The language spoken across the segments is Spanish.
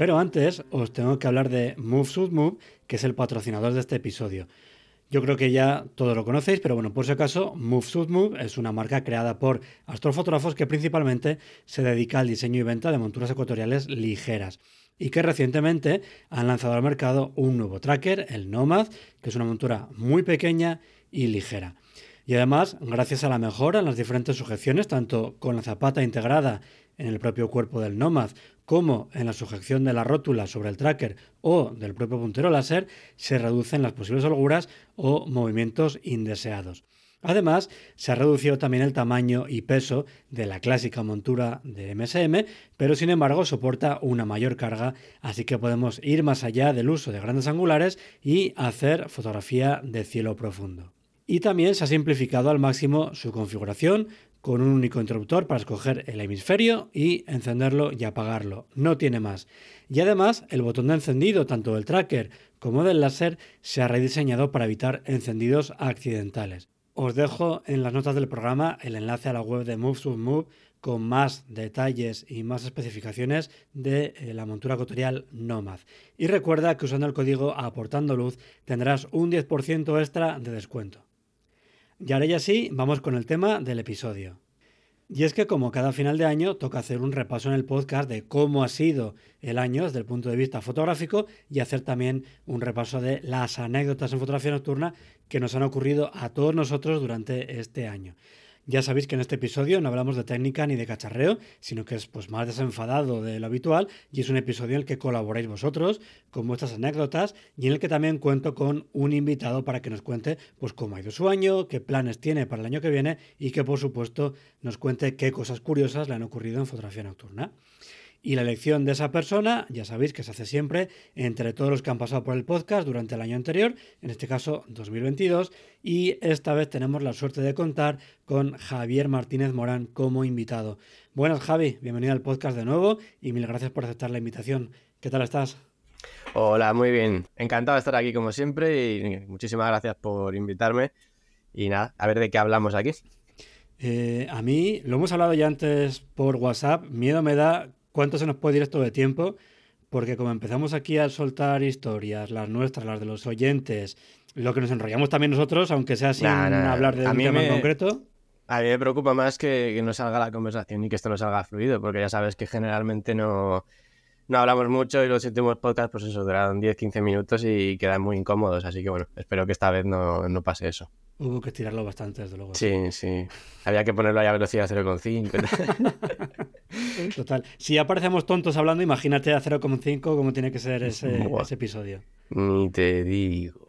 Pero antes os tengo que hablar de Move Move, que es el patrocinador de este episodio. Yo creo que ya todos lo conocéis, pero bueno, por si acaso, Move Move es una marca creada por astrofotógrafos que principalmente se dedica al diseño y venta de monturas ecuatoriales ligeras y que recientemente han lanzado al mercado un nuevo tracker, el Nomad, que es una montura muy pequeña y ligera. Y además, gracias a la mejora en las diferentes sujeciones, tanto con la zapata integrada en el propio cuerpo del Nomad como en la sujeción de la rótula sobre el tracker o del propio puntero láser, se reducen las posibles holguras o movimientos indeseados. Además, se ha reducido también el tamaño y peso de la clásica montura de MSM, pero sin embargo soporta una mayor carga, así que podemos ir más allá del uso de grandes angulares y hacer fotografía de cielo profundo. Y también se ha simplificado al máximo su configuración con un único interruptor para escoger el hemisferio y encenderlo y apagarlo. No tiene más. Y además el botón de encendido tanto del tracker como del láser se ha rediseñado para evitar encendidos accidentales. Os dejo en las notas del programa el enlace a la web de Move Move con más detalles y más especificaciones de eh, la montura ecuatorial Nomad. Y recuerda que usando el código aportando luz tendrás un 10% extra de descuento. Y ahora ya sí, vamos con el tema del episodio. Y es que como cada final de año toca hacer un repaso en el podcast de cómo ha sido el año desde el punto de vista fotográfico y hacer también un repaso de las anécdotas en fotografía nocturna que nos han ocurrido a todos nosotros durante este año. Ya sabéis que en este episodio no hablamos de técnica ni de cacharreo, sino que es pues, más desenfadado de lo habitual y es un episodio en el que colaboráis vosotros con vuestras anécdotas y en el que también cuento con un invitado para que nos cuente pues, cómo ha ido su año, qué planes tiene para el año que viene y que por supuesto nos cuente qué cosas curiosas le han ocurrido en fotografía nocturna. Y la elección de esa persona, ya sabéis que se hace siempre entre todos los que han pasado por el podcast durante el año anterior, en este caso 2022, y esta vez tenemos la suerte de contar con Javier Martínez Morán como invitado. Buenas Javi, bienvenido al podcast de nuevo y mil gracias por aceptar la invitación. ¿Qué tal estás? Hola, muy bien. Encantado de estar aquí como siempre y muchísimas gracias por invitarme. Y nada, a ver de qué hablamos aquí. Eh, a mí, lo hemos hablado ya antes por WhatsApp, miedo me da cuánto se nos puede ir esto de tiempo, porque como empezamos aquí a soltar historias, las nuestras, las de los oyentes, lo que nos enrollamos también nosotros, aunque sea sin hablar de un tema en concreto. A mí me preocupa más que, que, no salga la conversación y que esto no salga fluido, porque ya sabes que generalmente no, no hablamos mucho y los últimos podcasts, pues eso, duran 10-15 minutos y quedan muy incómodos. Así que bueno, espero que esta vez no, no pase eso. Hubo que estirarlo bastante, desde luego. Sí, sí. Había que ponerlo a velocidad 0,5. Total. Si aparecemos tontos hablando, imagínate a 0,5 como tiene que ser ese, ese episodio. Ni te digo.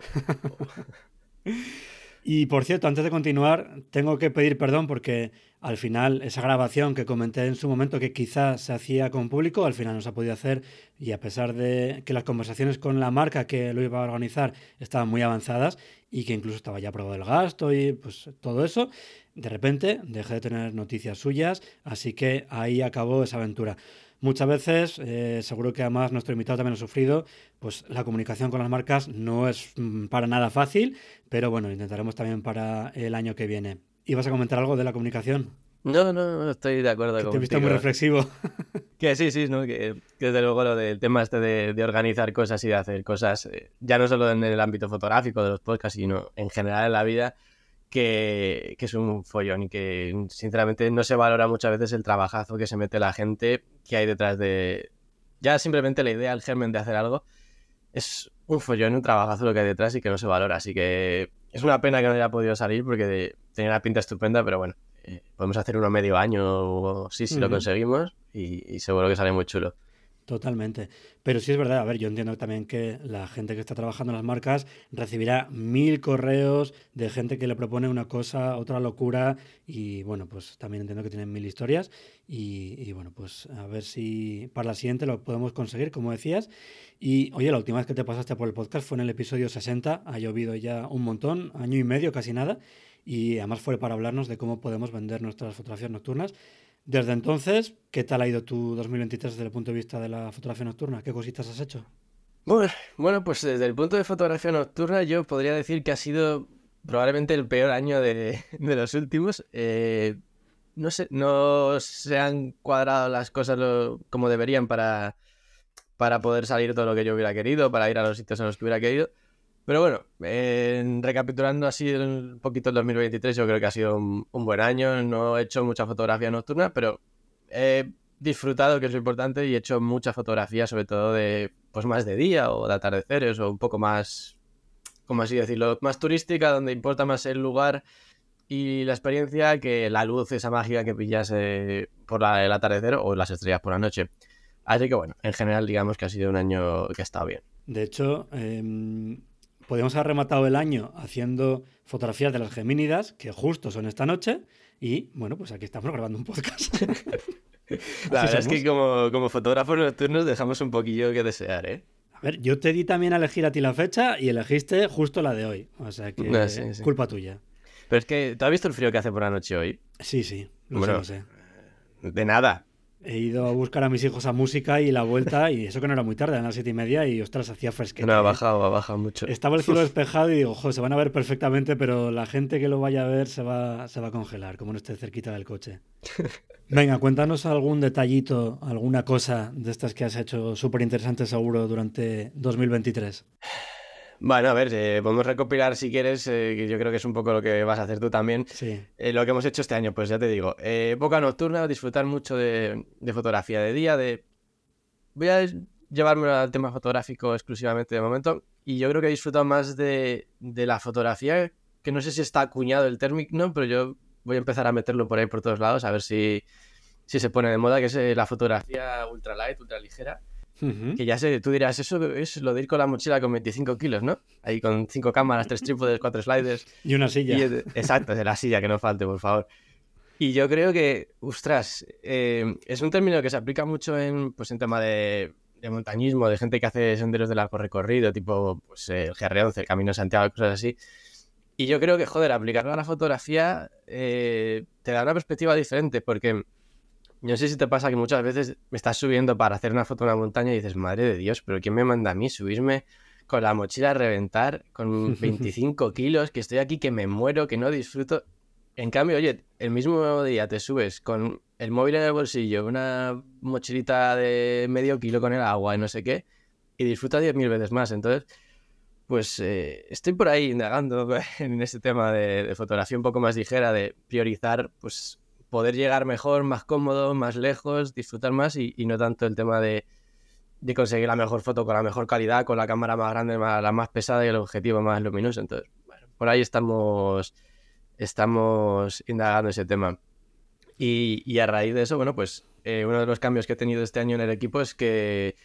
y por cierto, antes de continuar, tengo que pedir perdón porque al final esa grabación que comenté en su momento que quizás se hacía con público, al final no se ha podido hacer y a pesar de que las conversaciones con la marca que lo iba a organizar estaban muy avanzadas y que incluso estaba ya aprobado el gasto y pues todo eso, de repente dejé de tener noticias suyas, así que ahí acabó esa aventura. Muchas veces, eh, seguro que además nuestro invitado también ha sufrido, pues la comunicación con las marcas no es mm, para nada fácil, pero bueno, intentaremos también para el año que viene. ¿Ibas a comentar algo de la comunicación? No, no, no estoy de acuerdo con Te he visto muy reflexivo. Que sí, sí, ¿no? que, desde luego lo del tema este de, organizar cosas y de hacer cosas, eh, ya no solo en el ámbito fotográfico de los podcasts, sino en general en la vida, que, que, es un follón y que sinceramente no se valora muchas veces el trabajazo que se mete la gente que hay detrás de... Ya simplemente la idea, el germen de hacer algo, es un follón, un trabajazo lo que hay detrás y que no se valora. Así que es una pena que no haya podido salir porque tenía una pinta estupenda, pero bueno, eh, podemos hacer uno medio año o sí, si lo conseguimos y, y seguro que sale muy chulo. Totalmente. Pero sí es verdad, a ver, yo entiendo también que la gente que está trabajando en las marcas recibirá mil correos de gente que le propone una cosa, otra locura, y bueno, pues también entiendo que tienen mil historias, y, bueno, pues a ver si para la siguiente lo podemos conseguir, como decías. Y oye, la última vez que te pasaste por el podcast fue en el episodio 60, ha llovido ya un montón, año y medio, casi nada, y además fue para hablarnos de cómo podemos vender nuestras fotografías nocturnas. Desde entonces, ¿qué tal ha ido tu 2023 desde el punto de vista de la fotografía nocturna? ¿Qué cositas has hecho? Bueno, pues desde el punto de fotografía nocturna yo podría decir que ha sido probablemente el peor año de, los últimos. Eh, no sé, no se han cuadrado las cosas como deberían para, para poder salir todo lo que yo hubiera querido, para ir a los sitios en los que hubiera querido. Pero bueno, recapitulando así un poquito el 2023, yo creo que ha sido un, buen año. No he hecho mucha fotografía nocturna, pero he disfrutado, que es lo importante, y he hecho mucha fotografía, sobre todo de, pues más de día o de atardeceres o un poco más, como así decirlo, más turística, donde importa más el lugar y la experiencia que la luz, esa mágica que pillas por el atardecer o las estrellas por la noche. Así que bueno, en general digamos que ha sido un año que ha estado bien. De hecho, eh, podríamos haber rematado el año haciendo fotografías de las Gemínidas, que justo son esta noche, y bueno, pues aquí estamos grabando un podcast. La verdad es que como, como fotógrafos nocturnos dejamos un poquillo que desear, ¿eh? A ver, yo te di también a elegir a ti la fecha y elegiste justo la de hoy. O sea que es culpa tuya. Pero es que, ¿tú has visto el frío que hace por la noche hoy? Sí, sí, lo sé. De nada. He ido a buscar a mis hijos a música y la vuelta, y eso que no era muy tarde, eran las siete y media, y ostras, hacía fresquete. No, ha ¿eh? bajado, ha bajado mucho. Estaba el cielo despejado y digo, ojo, se van a ver perfectamente, pero la gente que lo vaya a ver se va, se va a congelar, como no esté cerquita del coche. Venga, cuéntanos algún detallito, alguna cosa de estas que has hecho súper interesante seguro durante 2023. Bueno, a ver, eh, podemos recopilar si quieres, eh, que yo creo que es un poco lo que vas a hacer tú también. Sí. Eh, lo que hemos hecho este año, pues ya te digo, época nocturna, disfrutar mucho de, fotografía de día, de... Voy a llevarme al tema fotográfico exclusivamente de momento, y yo creo que he disfrutado más de, la fotografía, que no sé si está acuñado el término, pero yo voy a empezar a meterlo por ahí por todos lados, a ver si, si se pone de moda, que es la fotografía ultralight, ultra ligera que ya sé, tú dirás, eso es lo de ir con la mochila con 25 kilos, ¿no? Ahí con cinco cámaras, tres trípodes, cuatro sliders. Y una silla. exacto, de la silla, que no falte, por favor. Y yo creo que, ostras, eh, es un término que se aplica mucho en, pues, en tema de, montañismo, de gente que hace senderos de largo recorrido, tipo pues, el GR11, el Camino de Santiago, cosas así. Y yo creo que, joder, aplicarlo a la fotografía eh, te da una perspectiva diferente, porque no sé si te pasa que muchas veces me estás subiendo para hacer una foto en una montaña y dices, madre de Dios, pero ¿quién me manda a mí subirme con la mochila a reventar, con 25 kilos, que estoy aquí, que me muero, que no disfruto? En cambio, oye, el mismo día te subes con el móvil en el bolsillo, una mochilita de medio kilo con el agua y no sé qué, y disfrutas 10.000 veces más. Entonces, pues eh, estoy por ahí indagando en este tema de, de, fotografía un poco más ligera, de priorizar pues poder llegar mejor, más cómodo, más lejos, disfrutar más y, no tanto el tema de, conseguir la mejor foto con la mejor calidad, con la cámara más grande, la más pesada y el objetivo más luminoso. Entonces, bueno, por ahí estamos, estamos indagando ese tema. Y, a raíz de eso, bueno, pues eh, uno de los cambios que he tenido este año en el equipo es que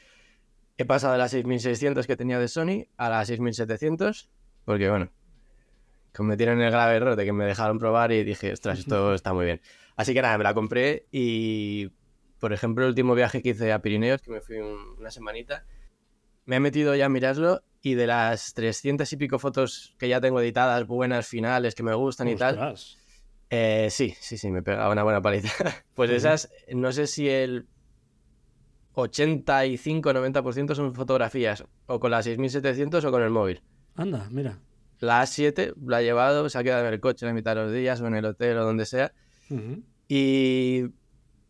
he pasado de las 6600 que tenía de Sony a las 6700, porque bueno, cometieron el grave error de que me dejaron probar y dije, ostras, esto está muy bien. Así que nada, me la compré y, por ejemplo, el último viaje que hice a Pirineos, que me fui una semanita, me he metido ya a mirarlo y de las 300 y pico fotos que ya tengo editadas, buenas, finales, que me gustan y tal. Eh, sí, sí, sí, me pegaba una buena paliza. pues esas, no sé si el 85-90% son fotografías, o con la 6700 o con el móvil. Anda, mira. La A7 la he llevado, se ha quedado en el coche en la mitad de los días o en el hotel o donde sea. Y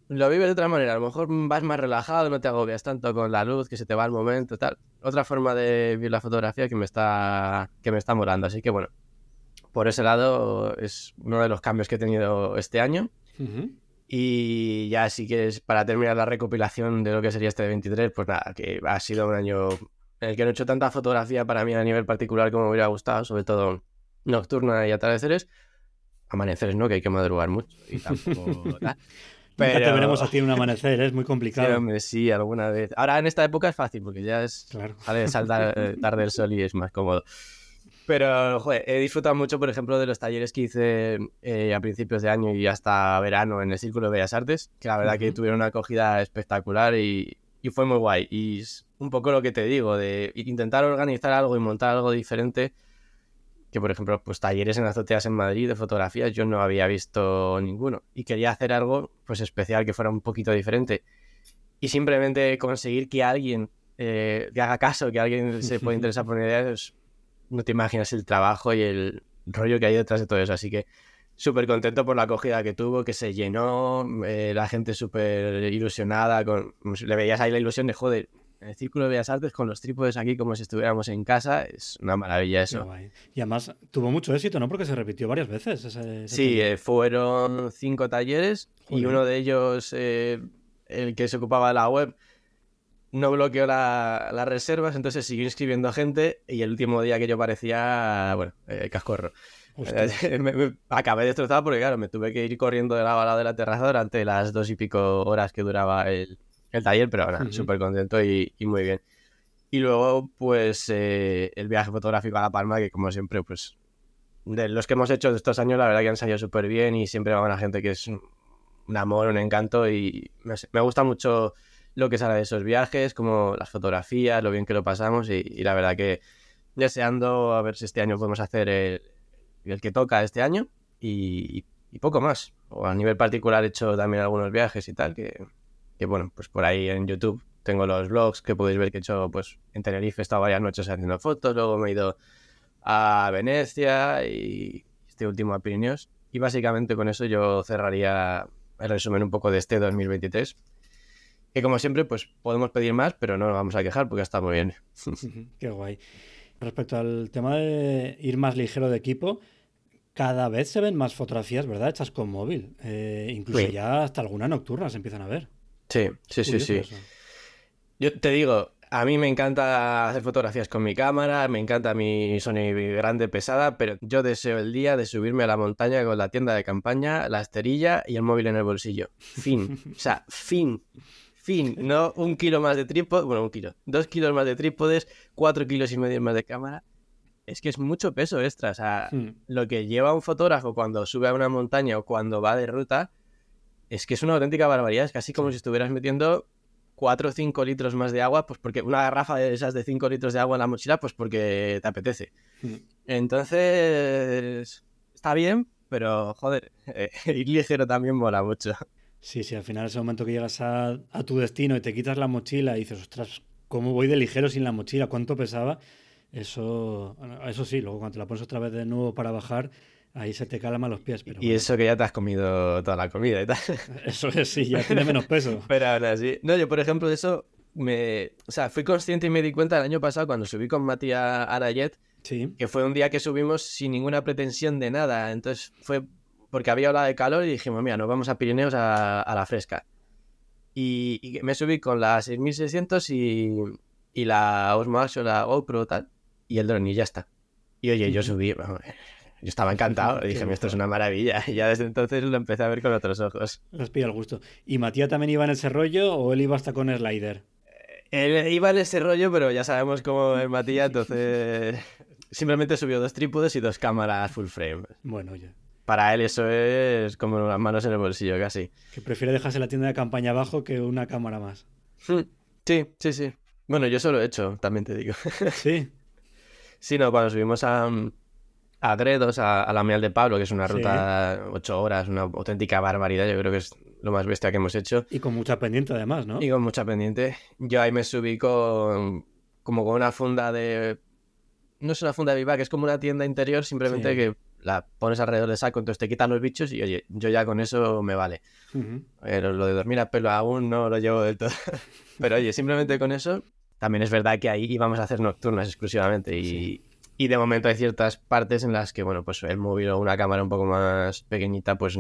lo vives de otra manera. A lo mejor vas más relajado, no te agobias tanto con la luz, que se te va el momento, tal. Otra forma de vivir la fotografía que me está, que me está molando. Así que bueno, por ese lado es uno de los cambios que he tenido este año. Y ya si quieres, para terminar la recopilación de lo que sería este 23, pues nada, que ha sido un año en el que no he hecho tanta fotografía para mí a nivel particular como me hubiera gustado, sobre todo nocturna y atardeceres. Amaneceres, ¿no? Que hay que madrugar mucho y tampoco... Pero... te veremos a ti en un amanecer, es muy complicado. Sí, sí, alguna vez. Ahora en esta época es fácil porque ya es. Claro. Sale saltar eh, tarde el sol y es más cómodo. Pero, joder, he disfrutado mucho, por ejemplo, de los talleres que hice eh, a principios de año y hasta verano en el Círculo de Bellas Artes, que la verdad que tuvieron una acogida espectacular y, y, fue muy guay. Y es un poco lo que te digo, de intentar organizar algo y montar algo diferente que por ejemplo, pues talleres en azoteas en Madrid de fotografía yo no había visto ninguno. Y quería hacer algo pues especial que fuera un poquito diferente. Y simplemente conseguir que alguien eh, que haga caso, que alguien se pueda interesar por una idea, no te imaginas el trabajo y el rollo que hay detrás de todo eso, así que súper contento por la acogida que tuvo, que se llenó, eh, la gente súper ilusionada, con, le veías ahí la ilusión de, joder, en el Círculo de Bellas Artes con los trípodes aquí como si estuviéramos en casa. Es una maravilla eso. Y además tuvo mucho éxito, ¿no? Porque se repitió varias veces. Ese, sí, eh, fueron cinco talleres y uno de ellos, eh, el que se ocupaba de la web, no bloqueó las reservas, entonces siguió inscribiendo gente y el último día que yo parecía, bueno, eh, cascorro. me, acabé destrozado porque, claro, me tuve que ir corriendo de lado a lado de la terraza durante las dos y pico horas que duraba el, el taller, pero ahora súper contento y, muy bien. Y luego, pues, eh, el viaje fotográfico a La Palma, que como siempre, pues, de los que hemos hecho de estos años, la verdad que han salido súper bien y siempre va una gente que es un amor, un encanto y me, gusta mucho lo que sale de esos viajes, como las fotografías, lo bien que lo pasamos y, la verdad que deseando a ver si este año podemos hacer el, el que toca este año y, y, poco más. O a nivel particular he hecho también algunos viajes y tal, que, que bueno, pues por ahí en YouTube tengo los vlogs que podéis ver que he hecho, pues en Tenerife he estado varias noches haciendo fotos, luego me he ido a Venecia y este último a Pirineos. Y básicamente con eso yo cerraría el resumen un poco de este 2023. Que como siempre, pues podemos pedir más, pero no nos vamos a quejar porque está muy bien. Qué guay. Respecto al tema de ir más ligero de equipo, cada vez se ven más fotografías, ¿verdad? Hechas con móvil. Eh, incluso ya hasta algunas nocturnas se empiezan a ver. Sí, sí, sí, sí. Yo te digo, a mí me encanta hacer fotografías con mi cámara, me encanta mi Sony grande pesada, pero yo deseo el día de subirme a la montaña con la tienda de campaña, la esterilla y el móvil en el bolsillo. Fin. o sea, fin. Fin. No un kilo más de trípode, bueno, un kilo. Dos kilos más de trípodes, cuatro kilos y medio más de cámara. Es que es mucho peso extra. O sea, hmm. lo que lleva un fotógrafo cuando sube a una montaña o cuando va de ruta es que es una auténtica barbaridad. Es casi como si estuvieras metiendo 4 o 5 litros más de agua, pues porque una garrafa de esas de 5 litros de agua en la mochila, pues porque te apetece. Hmm. Entonces, está bien, pero joder, ir ligero también mola mucho. Sí, sí, al final ese momento que llegas a, a, tu destino y te quitas la mochila y dices, ostras, ¿cómo voy de ligero sin la mochila? ¿Cuánto pesaba? Eso, eso sí, luego cuando te la pones otra vez de nuevo para bajar, Ahí se te calman los pies. Pero y eso que ya te has comido toda la comida y tal. Eso es, sí, ya tiene menos peso. pero ahora sí. No, yo por ejemplo de eso me... O sea, fui consciente y me di cuenta el año pasado cuando subí con Matías Arayet, sí. que fue un día que subimos sin ninguna pretensión de nada. Entonces fue porque había hablado de calor y dijimos, mira, nos vamos a Pirineos a, la fresca. Y, me subí con la 6600 y, y la Osmo Action, la GoPro tal, y el drone y ya está. Y oye, yo subí, yo estaba encantado. Dije, esto es una maravilla. Y ya desde entonces lo empecé a ver con otros ojos. Los pilla el gusto. ¿Y Matías también iba en ese rollo o él iba hasta con slider? Él iba en ese rollo, pero ya sabemos cómo es Matías, entonces simplemente subió dos trípodes y dos cámaras full frame. Bueno, ya. Para él eso es como las manos en el bolsillo, casi. Que prefiere dejarse la tienda de campaña abajo que una cámara más. Hmm. Sí, sí, sí. Bueno, yo solo he hecho, también te digo. Sí. sí, no, cuando subimos a, a Gredos, a, la Miel de Pablo, que es una ruta de ocho horas, una auténtica barbaridad. Yo creo que es lo más bestia que hemos hecho. Y con mucha pendiente, además, ¿no? Y con mucha pendiente. Yo ahí me subí con. como con una funda de. No es una funda de que es como una tienda interior, simplemente que la pones alrededor de saco, entonces te quitan los bichos y oye, yo ya con eso me vale. Pero lo de dormir a pelo aún no lo llevo del todo. Pero oye, simplemente con eso, también es verdad que ahí íbamos a hacer nocturnas exclusivamente y, y de momento hay ciertas partes en las que, bueno, pues el móvil o una cámara un poco más pequeñita, pues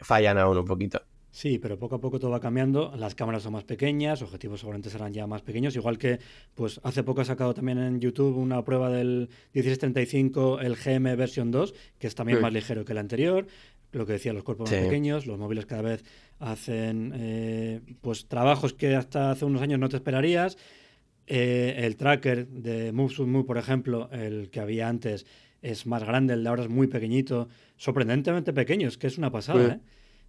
fallan aún un poquito. Sí, pero poco a poco todo va cambiando. Las cámaras son más pequeñas, objetivos seguramente serán ya más pequeños. Igual que, pues hace poco he sacado también en YouTube una prueba del 1635, el GM versión 2, que es también más ligero que el anterior. Lo que decía, los cuerpos más pequeños, los móviles cada vez hacen eh, pues trabajos que hasta hace unos años no te esperarías. Eh, el tracker de Move Move, por ejemplo, el que había antes, es más grande, el de ahora es muy pequeñito, sorprendentemente pequeño, es que es una pasada, ¿eh?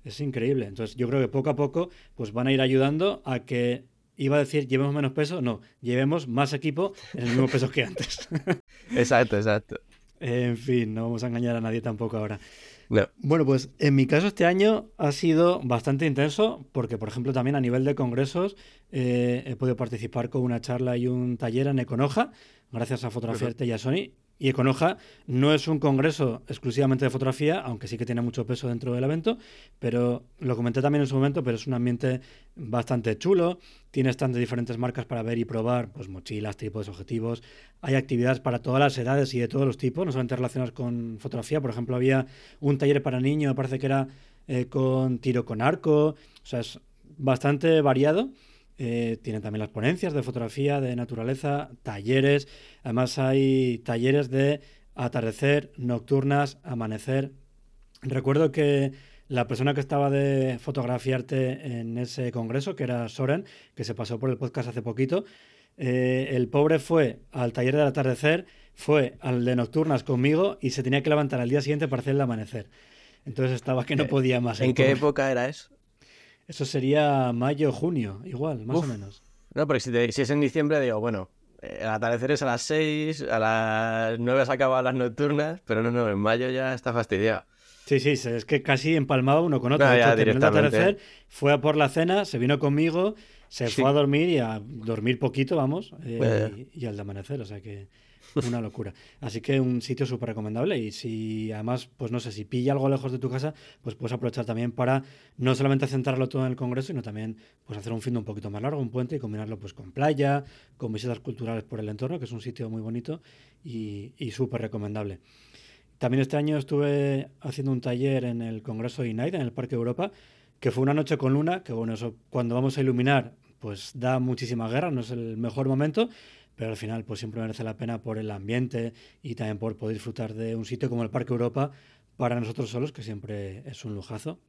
Es increíble. Entonces yo creo que poco a poco pues van a ir ayudando a que, iba a decir, llevemos menos peso, no, llevemos más equipo en el mismo peso que antes. exacto, exacto. En fin, no vamos a engañar a nadie tampoco ahora. Bueno, pues en mi caso este año ha sido bastante intenso porque, por ejemplo, también a nivel de congresos eh, he podido participar con una charla y un taller en Econoja, gracias a Fotografiarte y a Sony, y Econoja no es un congreso exclusivamente de fotografía, aunque sí que tiene mucho peso dentro del evento, pero lo comenté también en su momento, pero es un ambiente bastante chulo, tiene stands de diferentes marcas para ver y probar, pues mochilas, trípodes, objetivos, hay actividades para todas las edades y de todos los tipos, no solamente relacionadas con fotografía, por ejemplo, había un taller para niños, me parece que era eh, con tiro con arco, o sea, es bastante variado eh, tiene también las ponencias de fotografía, de naturaleza, talleres. Además hay talleres de atardecer, nocturnas, amanecer. Recuerdo que la persona que estaba de fotografiarte en ese congreso, que era Soren, que se pasó por el podcast hace poquito, eh, el pobre fue al taller del atardecer, fue al de nocturnas conmigo y se tenía que levantar al día siguiente para hacer el amanecer. Entonces estaba que no eh, podía más. ¿En qué época era eso? Eso sería mayo, junio, igual, más o menos. No, porque si, es en diciembre, digo, bueno, el atardecer es a las 6, a las 9 se acaban las nocturnas, pero no, no, en mayo ya está fastidiado. Sí, sí, es que casi empalmaba uno con otro. No, atardecer, fue a por la cena, se vino conmigo, se fue a dormir y a dormir poquito, vamos, eh, pues y, al de amanecer, o sea que una locura. Así que un sitio súper recomendable y si además, pues no sé, si pilla algo lejos de tu casa, pues puedes aprovechar también para no solamente centrarlo todo en el Congreso, sino también pues hacer un fin de un poquito más largo, un puente y combinarlo pues con playa, con visitas culturales por el entorno, que es un sitio muy bonito y, y súper recomendable. También este año estuve haciendo un taller en el Congreso INAID, en el Parque Europa, que fue una noche con luna, que bueno, eso cuando vamos a iluminar, pues da muchísima guerra, no es el mejor momento, pero al final pues siempre merece la pena por el ambiente y también por poder disfrutar de un sitio como el Parque Europa para nosotros solos, que siempre es un lujazo.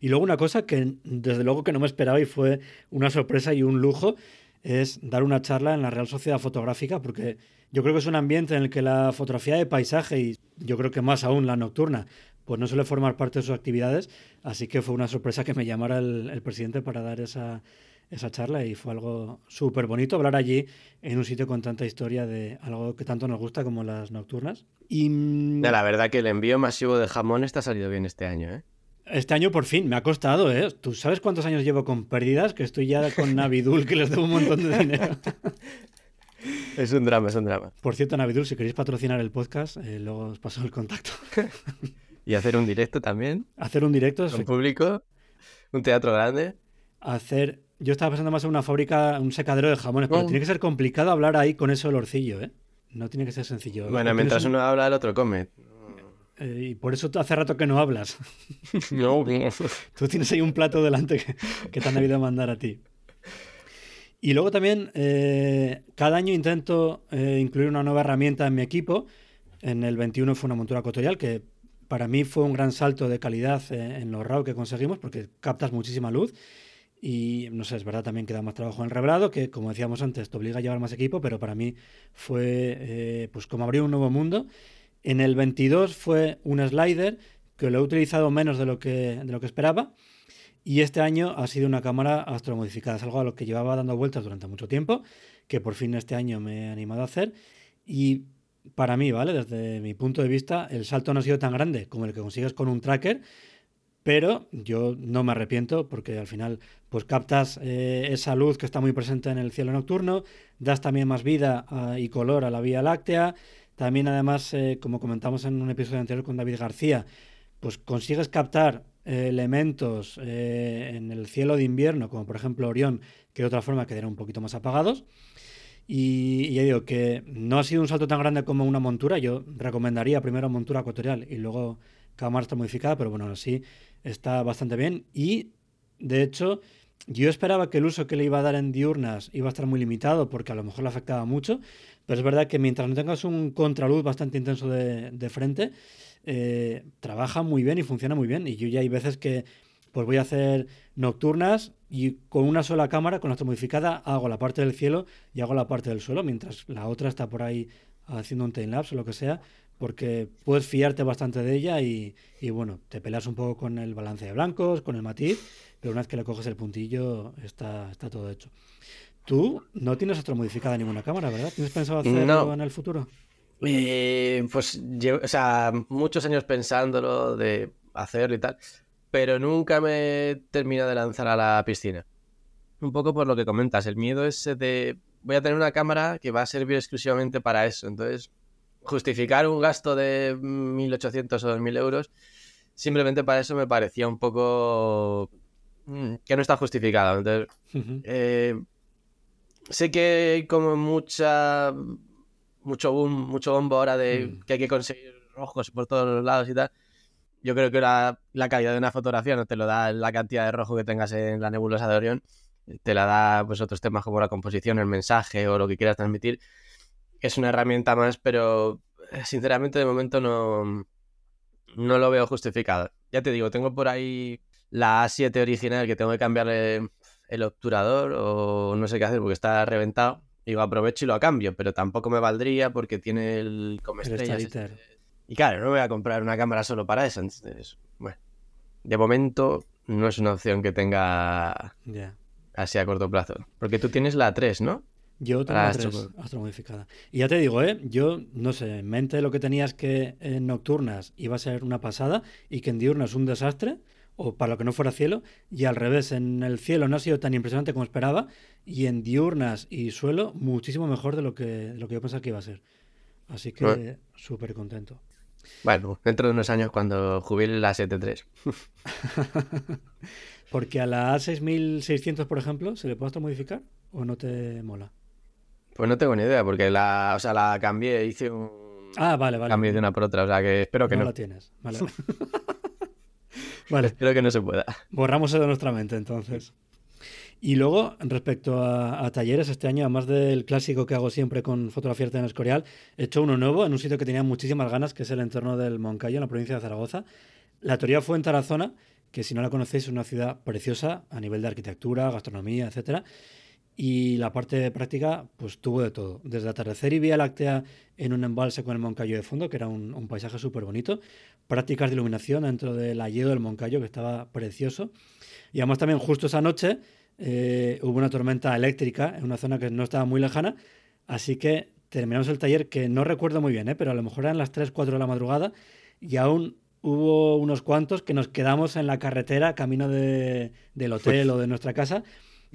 Y luego una cosa que desde luego que no me esperaba y fue una sorpresa y un lujo es dar una charla en la Real Sociedad Fotográfica, porque yo creo que es un ambiente en el que la fotografía de paisaje y yo creo que más aún la nocturna, pues no suele formar parte de sus actividades, así que fue una sorpresa que me llamara el presidente para dar esa, esa charla y fue algo súper bonito hablar allí en un sitio con tanta historia de algo que tanto nos gusta como las nocturnas. Y mm, la verdad que el envío masivo de jamón está salido bien este año, ¿eh? Este año por fin, me ha costado, ¿eh? ¿Tú sabes cuántos años llevo con pérdidas? Que estoy ya con Navidul, que les debo un montón de dinero. es un drama, es un drama. Por cierto, Navidul, si queréis patrocinar el podcast, eh, luego os paso el contacto. y hacer un directo también. Hacer un directo. Con público. Un teatro grande. Hacer yo estaba pensando más en una fábrica, un secadero de jamones, pero tiene que ser complicado hablar ahí con ese olorcillo, ¿eh? No tiene que ser sencillo. Bueno, mientras uno habla, el otro come. Eh, y por eso hace rato que no hablas. no, Tú tienes ahí un plato delante que, te han debido mandar a ti. Y luego también, eh, cada año intento eh, incluir una nueva herramienta en mi equipo. En el 21 fue una montura ecuatorial que para mí fue un gran salto de calidad en los RAW que conseguimos porque captas muchísima luz y no sé, es verdad también que da más trabajo en el revelado, que como decíamos antes, te obliga a llevar más equipo, pero para mí fue eh, pues como abrir un nuevo mundo. En el 22 fue un slider que lo he utilizado menos de lo que, de lo que esperaba. Y este año ha sido una cámara astromodificada. Es algo a lo que llevaba dando vueltas durante mucho tiempo, que por fin este año me he animado a hacer. Y para mí, ¿vale? Desde mi punto de vista, el salto no ha sido tan grande como el que consigues con un tracker, pero yo no me arrepiento porque al final pues captas eh, esa luz que está muy presente en el cielo nocturno, das también más vida ah, y color a la Vía Láctea, también además, eh, como comentamos en un episodio anterior con David García, pues consigues captar eh, elementos en el cielo de invierno, como por ejemplo Orión, que de otra forma quedarían un poquito más apagados. Y, ya digo que no ha sido un salto tan grande como una montura. Yo recomendaría primero montura ecuatorial y luego cámara modificada, pero bueno, así está bastante bien. Y de hecho, yo esperaba que el uso que le iba a dar en diurnas iba a estar muy limitado porque a lo mejor le afectaba mucho, pero es verdad que mientras no tengas un contraluz bastante intenso de, frente, eh, trabaja muy bien y funciona muy bien. Y yo ya hay veces que pues voy a hacer nocturnas y con una sola cámara, con la modificada, hago la parte del cielo y hago la parte del suelo, mientras la otra está por ahí haciendo un time-lapse o lo que sea, porque puedes fiarte bastante de ella y, y, bueno, te peleas un poco con el balance de blancos, con el matiz, pero una vez que le coges el puntillo está, está todo hecho. Tú no tienes otra modificada ninguna cámara, ¿verdad? ¿Tienes pensado hacerlo No. en el futuro? Eh, pues llevo, o sea, muchos años pensándolo de hacerlo y tal, pero nunca me he terminado de lanzar a la piscina. Un poco por lo que comentas, el miedo ese de voy a tener una cámara que va a servir exclusivamente para eso. Entonces, justificar un gasto de 1.800 o 2.000 euros simplemente para eso me parecía un poco mm, que no está justificado. Entonces, eh, sé que hay como mucha mucho boom, mucho bombo ahora de Mm. que hay que conseguir rojos por todos los lados y tal. Yo creo que la, la calidad de una fotografía no te lo da la cantidad de rojo que tengas en la nebulosa de Orión, te la da pues otros temas como la composición, el mensaje o lo que quieras transmitir. Es una herramienta más, pero eh, sinceramente de momento no, no lo veo justificado. Ya te digo, tengo por ahí la A7 original que tengo que cambiarle el obturador o no sé qué hacer porque está reventado. Digo, aprovecho y lo cambio, pero tampoco me valdría porque tiene el como estrellas. Este. Y claro, no voy a comprar una cámara solo para eso. Entonces, bueno, de momento no es una opción que tenga así a corto plazo. Porque tú tienes la 3, ¿no? Yo tengo la esto 3 astromodificada. Y ya te digo, ¿eh? Yo, no sé, en mente lo que tenías que en nocturnas iba a ser una pasada y que en diurnas un desastre, o para lo que no fuera cielo, y al revés, en el cielo no ha sido tan impresionante como esperaba, y en diurnas y suelo muchísimo mejor de lo que, de lo que yo pensaba que iba a ser. Así que Bueno. súper contento. Bueno, dentro de unos años cuando jubile la 7.3. Porque a la A6600, por ejemplo, ¿se le puede astromodificar o no te mola? Pues no tengo ni idea, porque la, o sea, la cambié, hice un Ah, vale, vale. cambio de una por otra, o sea que espero que no no. la tienes. Vale. vale. Espero que no se pueda. Borramos eso de nuestra mente entonces. Y luego, respecto a, a talleres, este año, además del clásico que hago siempre con fotografía en Escorial, he hecho uno nuevo en un sitio que tenía muchísimas ganas, que es el entorno del Moncayo, en la provincia de Zaragoza. La teoría fue en Tarazona, que si no la conocéis es una ciudad preciosa a nivel de arquitectura, gastronomía, etcétera. Y la parte práctica, pues tuvo de todo. Desde atardecer y vía láctea en un embalse con el Moncayo de fondo, que era un, un paisaje súper bonito. Prácticas de iluminación dentro del alledo del Moncayo, que estaba precioso. Y además también justo esa noche eh, hubo una tormenta eléctrica en una zona que no estaba muy lejana. Así que terminamos el taller, que no recuerdo muy bien, ¿eh? pero a lo mejor eran las 3, 4 de la madrugada. Y aún hubo unos cuantos que nos quedamos en la carretera, camino de, del hotel o de nuestra casa,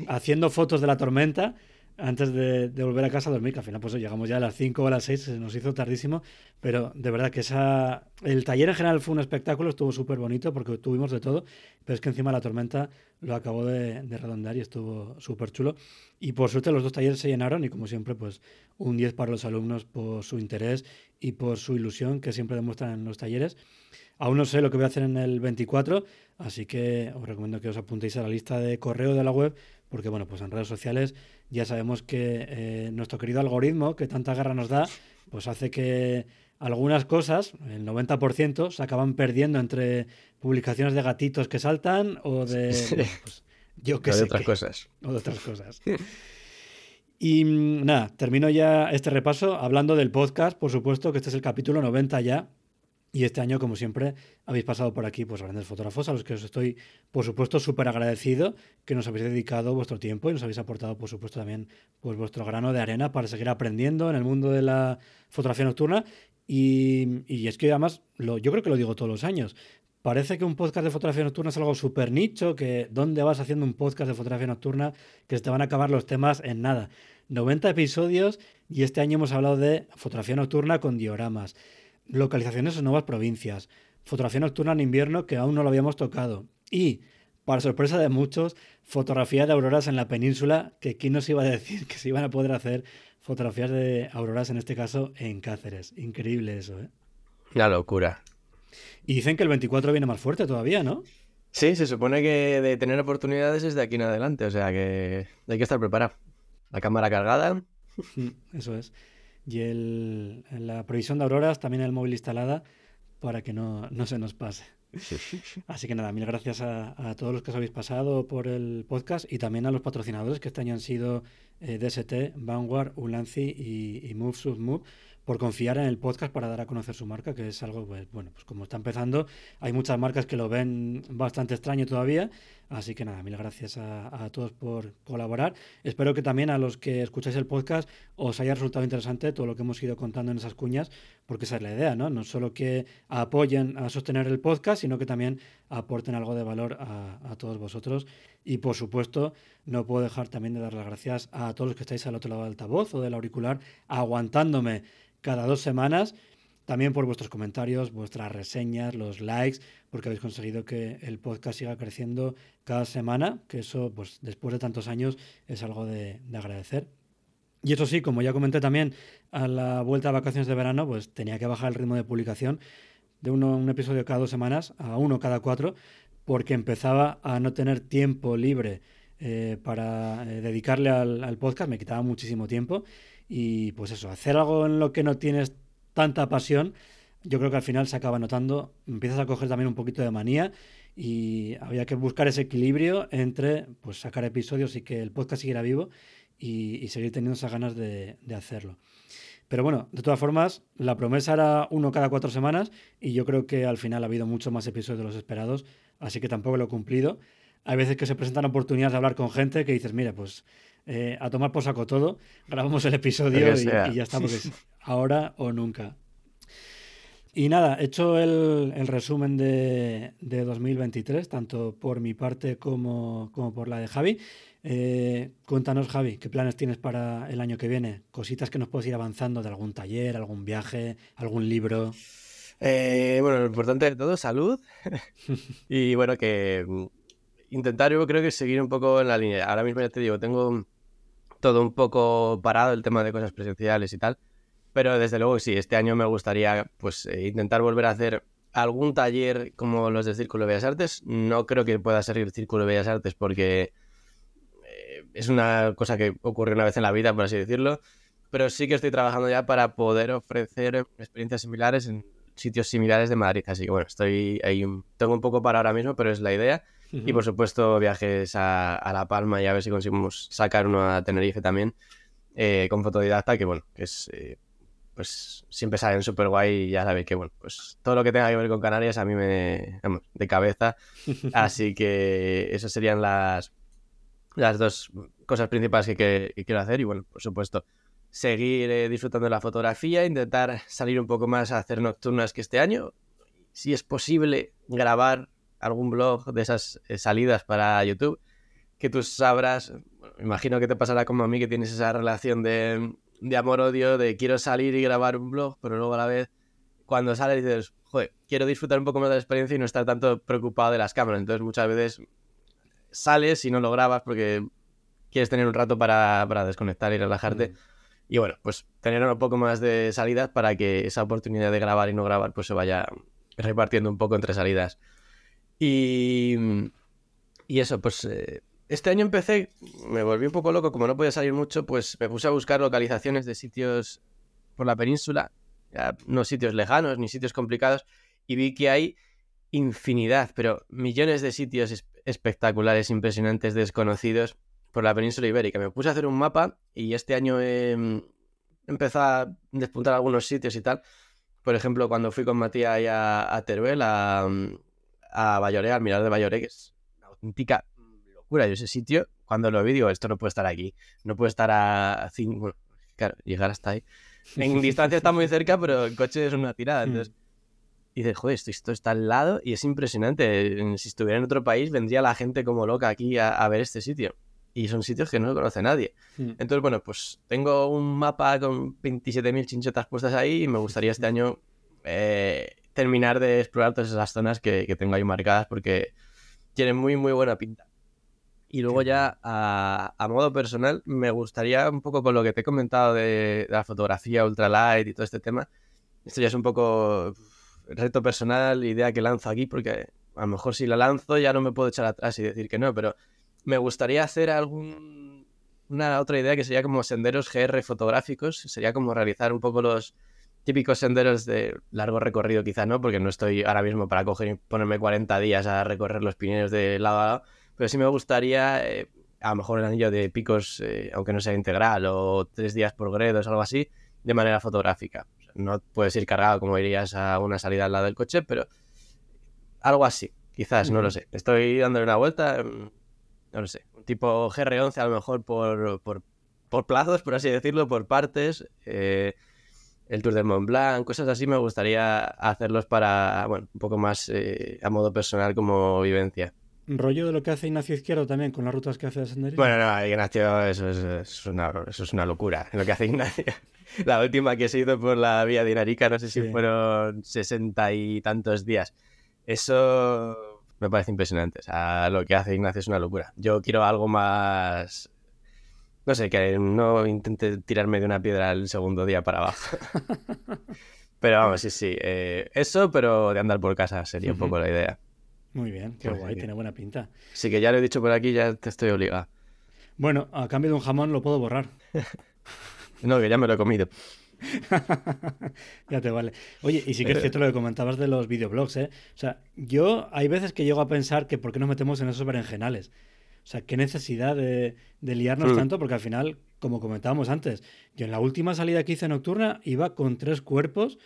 haciendo fotos de la tormenta antes de, volver a casa a dormir, que al final pues llegamos ya a las 5 o a las 6, se nos hizo tardísimo, pero de verdad que esa... El taller en general fue un espectáculo, estuvo súper bonito porque tuvimos de todo, pero es que encima la tormenta lo acabó de, de redondear y estuvo súper chulo. Y por suerte los dos talleres se llenaron y como siempre pues un 10 para los alumnos por su interés y por su ilusión que siempre demuestran los talleres. Aún no sé lo que voy a hacer en el 24, así que os recomiendo que os apuntéis a la lista de correo de la web, porque bueno, pues en redes sociales ya sabemos que eh, nuestro querido algoritmo, que tanta guerra nos da, pues hace que algunas cosas, el 90%, se acaban perdiendo entre publicaciones de gatitos que saltan o de... Sí. bueno, pues, yo que O de sé otras qué, cosas. o de otras cosas. Y mm, nada, termino ya este repaso hablando del podcast, por supuesto, que este es el capítulo 90 ya. Y este año, como siempre, habéis pasado por aquí, pues grandes fotógrafos, a los que os estoy, por supuesto, súper agradecido que nos habéis dedicado vuestro tiempo y nos habéis aportado, por supuesto, también pues vuestro grano de arena para seguir aprendiendo en el mundo de la fotografía nocturna. Y, es que además, lo, yo creo que lo digo todos los años. Parece que un podcast de fotografía nocturna es algo súper nicho, que dónde vas haciendo un podcast de fotografía nocturna, que se te van a acabar los temas en nada. 90 episodios y este año hemos hablado de fotografía nocturna con dioramas, localizaciones en nuevas provincias, fotografía nocturna en invierno que aún no lo habíamos tocado y, para sorpresa de muchos, fotografía de auroras en la península, que quién nos iba a decir que se iban a poder hacer fotografías de auroras, en este caso en Cáceres. Increíble eso, ¿eh? Una locura. Y dicen que el 24 viene más fuerte todavía, ¿no? Sí, se supone que de tener oportunidades es de aquí en adelante, o sea que hay que estar preparado. La cámara cargada. Mm, eso es. Y el, la provisión de auroras, también el móvil instalada, para que no, no se nos pase. Así que nada, mil gracias a, todos los que os habéis pasado por el podcast y también a los patrocinadores que este año han sido eh, DST, Vanguard, Ulanzi y, y Move Move por confiar en el podcast para dar a conocer su marca, que es algo, pues, bueno, pues como está empezando, hay muchas marcas que lo ven bastante extraño todavía, así que nada, mil gracias a, todos por colaborar. Espero que también a los que escucháis el podcast os haya resultado interesante todo lo que hemos ido contando en esas cuñas, porque esa es la idea, ¿no? No solo que apoyen a sostener el podcast, sino que también aporten algo de valor a, a todos vosotros. Y por supuesto, no puedo dejar también de dar las gracias a todos los que estáis al otro lado del altavoz o del auricular, aguantándome cada dos semanas. También por vuestros comentarios, vuestras reseñas, los likes, porque habéis conseguido que el podcast siga creciendo cada semana, que eso, pues después de tantos años, es algo de, agradecer. Y eso sí, como ya comenté también a la vuelta de vacaciones de verano, pues tenía que bajar el ritmo de publicación de uno, un episodio cada dos semanas a uno cada cuatro, porque empezaba a no tener tiempo libre eh, para eh, dedicarle al, al, podcast, me quitaba muchísimo tiempo y pues eso, hacer algo en lo que no tienes tanta pasión, yo creo que al final se acaba notando, empiezas a coger también un poquito de manía y había que buscar ese equilibrio entre pues sacar episodios y que el podcast siguiera vivo y, seguir teniendo esas ganas de, hacerlo. Pero bueno, de todas formas, la promesa era uno cada cuatro semanas y yo creo que al final ha habido muchos más episodios de los esperados, así que tampoco lo he cumplido. Hay veces que se presentan oportunidades de hablar con gente que dices, mira, pues eh, a tomar por saco todo, grabamos el episodio y, ya está, porque ahora o nunca. Y nada, he hecho el, resumen de, 2023, tanto por mi parte como, por la de Javi. Eh, cuéntanos, Javi, ¿qué planes tienes para el año que viene? Cositas que nos puedes ir avanzando de algún taller, algún viaje, algún libro. Eh, bueno, lo importante de todo, salud. y bueno, que intentar yo creo que seguir un poco en la línea. Ahora mismo ya te digo, tengo todo un poco parado el tema de cosas presenciales y tal. Pero desde luego sí, este año me gustaría pues eh, intentar volver a hacer algún taller como los del Círculo de Bellas Artes. No creo que pueda ser el Círculo de Bellas Artes porque eh, es una cosa que ocurre una vez en la vida, por así decirlo. Pero sí que estoy trabajando ya para poder ofrecer experiencias similares en sitios similares de Madrid. Así que bueno, estoy ahí, tengo un poco para ahora mismo, pero es la idea. Y por supuesto, viajes a, La Palma y a ver si conseguimos sacar uno a Tenerife también eh, con fotodidacta, que bueno, que es. Eh, pues siempre salen súper guay y ya sabéis que, bueno, pues todo lo que tenga que ver con Canarias a mí me. Vamos, de cabeza. Así que esas serían las, las dos cosas principales que, quiero hacer. Y bueno, por supuesto, seguir eh, disfrutando de la fotografía, intentar salir un poco más a hacer nocturnas que este año. Si es posible, grabar algún blog de esas eh, salidas para YouTube, que tú sabrás, imagino que te pasará como a mí, que tienes esa relación de, amor-odio, de quiero salir y grabar un blog, pero luego a la vez, cuando sales dices, joder, quiero disfrutar un poco más de la experiencia y no estar tanto preocupado de las cámaras. Entonces muchas veces sales y no lo grabas porque quieres tener un rato para, desconectar y relajarte. Mm. Y bueno, pues tener un poco más de salidas para que esa oportunidad de grabar y no grabar pues se vaya repartiendo un poco entre salidas. Y, y eso, pues eh, este año empecé, me volví un poco loco, como no podía salir mucho, pues me puse a buscar localizaciones de sitios por la península, no sitios lejanos ni sitios complicados, y vi que hay infinidad, pero millones de sitios espectaculares, impresionantes, desconocidos por la península ibérica. Me puse a hacer un mapa y este año he mm, empezado a despuntar algunos sitios y tal. Por ejemplo, cuando fui con Matías a, a Teruel, a, mm, a Bayore, al mirar de Bayore, que es una auténtica locura. Yo ese sitio, cuando lo vi, digo, esto no puede estar aquí. No puede estar a cinco... Bueno, claro, llegar hasta ahí. En distancia está muy cerca, pero el coche es una tirada. Hmm. Entonces, y dices, joder, esto, está al lado y es impresionante. Si estuviera en otro país, vendría la gente como loca aquí a, ver este sitio. Y son sitios que no lo conoce nadie. Hmm. Entonces, bueno, pues tengo un mapa con 27.000 chinchetas puestas ahí y me gustaría este año eh, terminar de explorar todas esas zonas que, tengo ahí marcadas porque tienen muy, muy buena pinta. Y luego ya a, modo personal, me gustaría un poco con lo que te he comentado de, la fotografía ultralight y todo este tema. Esto ya es un poco reto personal, idea que lanzo aquí, porque a lo mejor si la lanzo ya no me puedo echar atrás y decir que no, pero me gustaría hacer algún una otra idea que sería como senderos GR fotográficos, sería como realizar un poco los típicos senderos de largo recorrido, quizá no, porque no estoy ahora mismo para coger y ponerme 40 días a recorrer los Pirineos de lado a lado, pero sí me gustaría, eh, a lo mejor el anillo de picos, eh, aunque no sea integral, o tres días por gredos, algo así, de manera fotográfica. no puedes ir cargado como irías a una salida al lado del coche, pero algo así, quizás, no lo sé. Estoy dándole una vuelta, mm, no lo sé, un tipo GR11 a lo mejor por, por, por plazos, por así decirlo, por partes. Eh, el Tour del Mont Blanc, cosas así me gustaría hacerlos para, bueno, un poco más eh, a modo personal como vivencia. ¿Rollo de lo que hace Ignacio Izquierdo también con las rutas que hace de senderismo? Bueno, no, Ignacio, eso es, una, eso es una locura, lo que hace Ignacio. La última que se hizo por la vía de Inarica, no sé si fueron sesenta y tantos días. Eso me parece impresionante. O sea, lo que hace Ignacio es una locura. Yo quiero algo más no sé, que no intente tirarme de una piedra el segundo día para abajo. pero vamos, sí, sí. Eh, eso, pero de andar por casa sería un poco la idea. Muy bien, qué pues guay, tiene buena pinta. Sí, que ya lo he dicho por aquí, ya te estoy obligado. Bueno, a cambio de un jamón lo puedo borrar. no, que ya me lo he comido. ya te vale. Oye, y sí que es cierto lo que comentabas de los videoblogs, ¿eh? O sea, yo hay veces que llego a pensar que por qué nos metemos en esos berenjenales. O sea, qué necesidad de, liarnos hmm. tanto, porque al final, como comentábamos antes, yo en la última salida que hice nocturna iba con tres cuerpos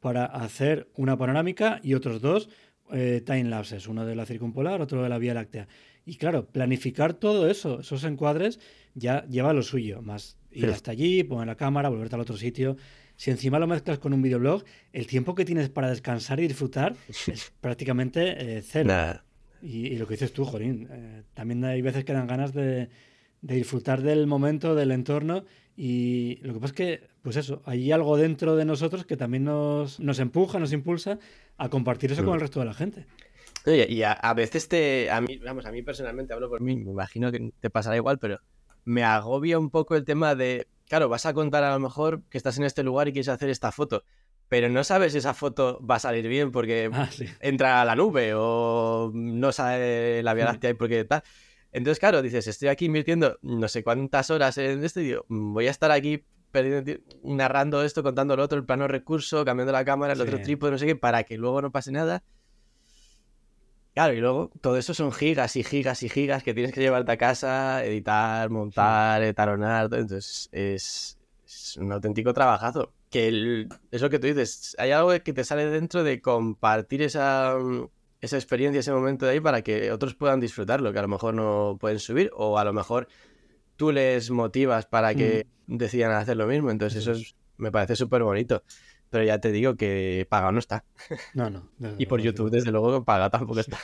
para hacer una panorámica y otros dos eh, time lapses, uno de la circumpolar, otro de la Vía Láctea. Y claro, planificar todo eso, esos encuadres, ya lleva lo suyo, más ir hasta allí, poner la cámara, volverte al otro sitio. Si encima lo mezclas con un videoblog, el tiempo que tienes para descansar y disfrutar es prácticamente eh, cero. Y, lo que dices tú, Jorín, eh, también hay veces que dan ganas de, disfrutar del momento, del entorno. Y lo que pasa es que, pues eso, hay algo dentro de nosotros que también nos, nos empuja, nos impulsa a compartir eso con el resto de la gente. Oye, y a, veces te. A mí, vamos, a mí personalmente hablo por mí, me imagino que te pasará igual, pero me agobia un poco el tema de. Claro, vas a contar a lo mejor que estás en este lugar y quieres hacer esta foto pero no sabes si esa foto va a salir bien porque ah, entra a la nube o no sale la Vía mm. Láctea y porque tal. Entonces, claro, dices, estoy aquí invirtiendo no sé cuántas horas en este y voy a estar aquí narrando esto, contando lo otro, el plano recurso, cambiando la cámara, el otro trípode, no sé qué, para que luego no pase nada. Claro, y luego todo eso son gigas y gigas y gigas que tienes que llevarte a casa, editar, montar, etaronar. Entonces es, es un auténtico trabajazo que eso que tú dices, hay algo que te sale dentro de compartir esa, esa experiencia, ese momento de ahí para que otros puedan disfrutarlo, que a lo mejor no pueden subir o a lo mejor tú les motivas para que mm. decidan hacer lo mismo. Entonces eso me parece súper bonito. Pero ya te digo que pagado no está. No, no. y por YouTube, desde luego, paga tampoco está.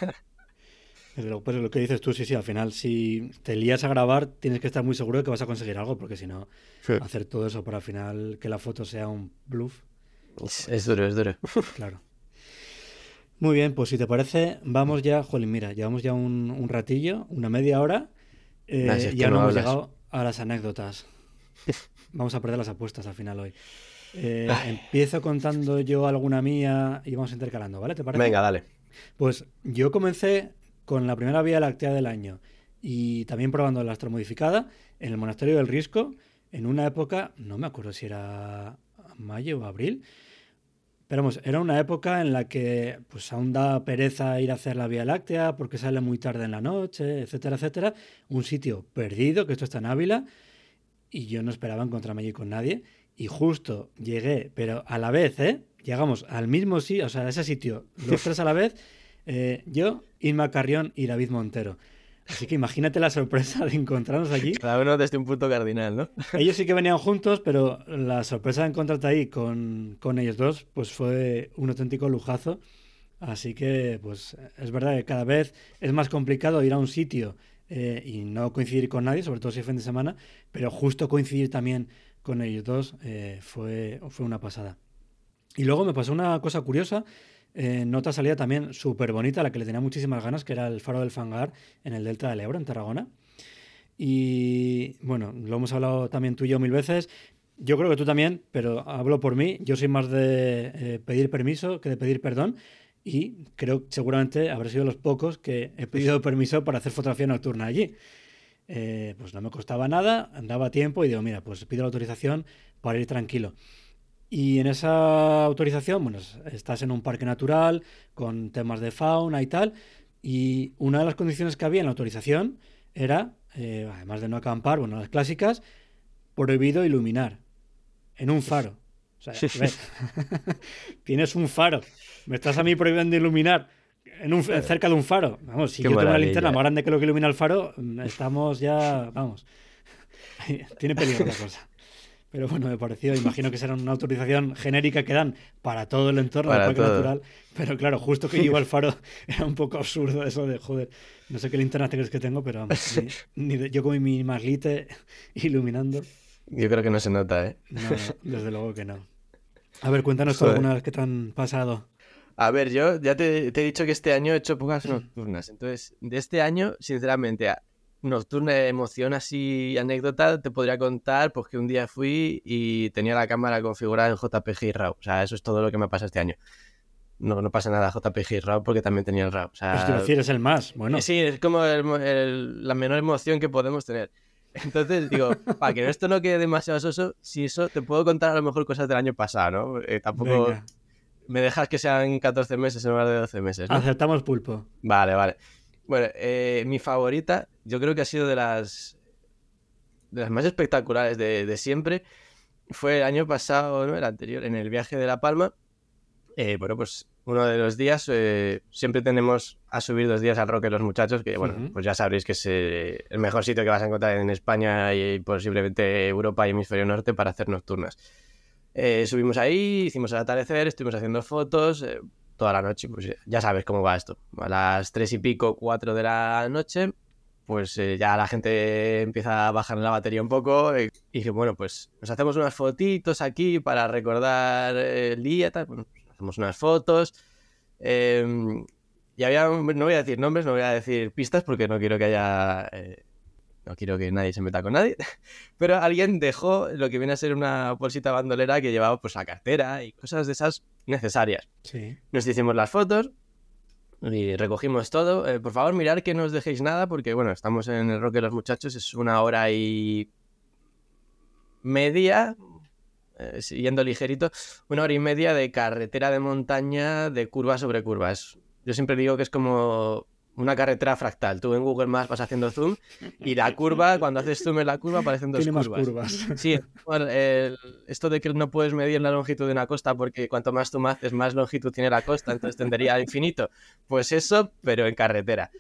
Pues lo que dices tú, sí, sí, al final, si te lías a grabar, tienes que estar muy seguro de que vas a conseguir algo, porque si no, hacer todo eso para al final que la foto sea un bluff. Es, duro, es duro. Claro. Muy bien, pues si te parece, vamos ya, Jolín, mira, llevamos ya un, ratillo, una media hora, eh, ya no, hemos llegado a las anécdotas. Vamos a perder las apuestas al final hoy. Eh, empiezo contando yo alguna mía y vamos intercalando, ¿vale? ¿Te parece? Venga, dale. Pues yo comencé con la primera Vía Láctea del año y también probando la astromodificada en el Monasterio del Risco en una época, no me acuerdo si era mayo o abril, pero vamos, era una época en la que pues aún da pereza ir a hacer la Vía Láctea porque sale muy tarde en la noche, etcétera, etcétera. Un sitio perdido, que esto está en Ávila, y yo no esperaba encontrarme allí con nadie. Y justo llegué, pero a la vez, ¿eh? Llegamos al mismo sitio, o sea, a ese sitio, los tres a la vez, eh, yo, Inma Carrión y David Montero. Así que imagínate la sorpresa de encontrarnos allí. Cada uno desde un punto cardinal, ¿no? Ellos sí que venían juntos, pero la sorpresa de encontrarte ahí con, ellos dos, pues fue un auténtico lujazo. Así que, pues es verdad que cada vez es más complicado ir a un sitio eh, y no coincidir con nadie, sobre todo si es fin de semana, pero justo coincidir también con ellos dos eh, fue, fue una pasada. Y luego me pasó una cosa curiosa eh, nota salida también súper bonita, la que le tenía muchísimas ganas, que era el faro del Fangar en el Delta del Ebro, en Tarragona. Y bueno, lo hemos hablado también tú y yo mil veces. yo creo que tú también, pero hablo por mí. Yo soy más de eh, pedir permiso que de pedir perdón. Y creo seguramente habré sido los pocos que he pedido permiso para hacer fotografía nocturna allí. Eh, pues no me costaba nada, andaba tiempo y digo, mira, pues pido la autorización para ir tranquilo. Y en esa autorización, bueno, estás en un parque natural con temas de fauna y tal. Y una de las condiciones que había en la autorización era, eh, además de no acampar, bueno, las clásicas, prohibido iluminar en un faro. O sea, tienes un faro. Me estás a mí prohibiendo iluminar en un, cerca de un faro. Vamos, si yo tengo una linterna más grande que lo que ilumina el faro, estamos ya, vamos. Tiene peligro la cosa. Pero bueno, me pareció, imagino que será una autorización genérica que dan para todo el entorno del parque natural. Pero claro, justo que iba el faro era un poco absurdo eso de, joder, no sé qué linterna crees que tengo, pero vamos, ni, yo con mi maglite iluminando. Yo creo que no se nota, ¿eh? No, desde luego que no. A ver, cuéntanos tú algunas que te han pasado. A ver, yo ya te, he dicho que este año he hecho pocas nocturnas. Entonces, de este año, sinceramente, nocturna emoción así, anécdota, te podría contar pues que un día fui y tenía la cámara configurada en JPG RAW. O sea, eso es todo lo que me pasa este año. No, no pasa nada JPG RAW porque también tenía el RAW. O sea, te refieres el más, bueno. Sí, es como la menor emoción que podemos tener. Entonces digo, para que esto no quede demasiado soso, si eso te puedo contar a lo mejor cosas del año pasado, ¿no? Eh, tampoco me dejas que sean 14 meses en lugar de 12 meses. ¿no? Aceptamos pulpo. Vale, vale. Bueno, eh, mi favorita, yo creo que ha sido de las, de las más espectaculares de, de siempre. Fue el año pasado, ¿no? El anterior, en el viaje de La Palma. Eh, bueno, pues uno de los días, eh, siempre tenemos a subir dos días al Roque los muchachos, que bueno, pues ya sabréis que es eh, el mejor sitio que vas a encontrar en España y posiblemente Europa y Hemisferio Norte para hacer nocturnas. Eh, subimos ahí, hicimos el atardecer, estuvimos haciendo fotos toda la noche, pues ya sabes cómo va esto. A las tres y pico, cuatro de la noche, pues ya la gente empieza a bajar la batería un poco y dije, bueno, pues nos hacemos unas fotitos aquí para recordar el día. Bueno, hacemos unas fotos. Em, y había, no voy a decir nombres, no voy a decir pistas porque no quiero que haya... Eh, no quiero que nadie se meta con nadie, pero alguien dejó lo que viene a ser una bolsita bandolera que llevaba pues la cartera y cosas de esas necesarias. Sí. Nos hicimos las fotos y recogimos todo. Eh, por favor, mirar que no os dejéis nada porque, bueno, estamos en el Roque de los Muchachos, es una hora y media, eh, yendo ligerito, una hora y media de carretera de montaña de curva sobre curva. yo siempre digo que es como una carretera fractal. Tú en Google Maps vas haciendo zoom y la curva, cuando haces zoom en la curva, aparecen dos Tiene curvas. Más curvas. Sí, esto de que no puedes medir la longitud de una costa porque cuanto más tú haces, más longitud tiene la costa, entonces tendería al infinito. Pues eso, pero en carretera.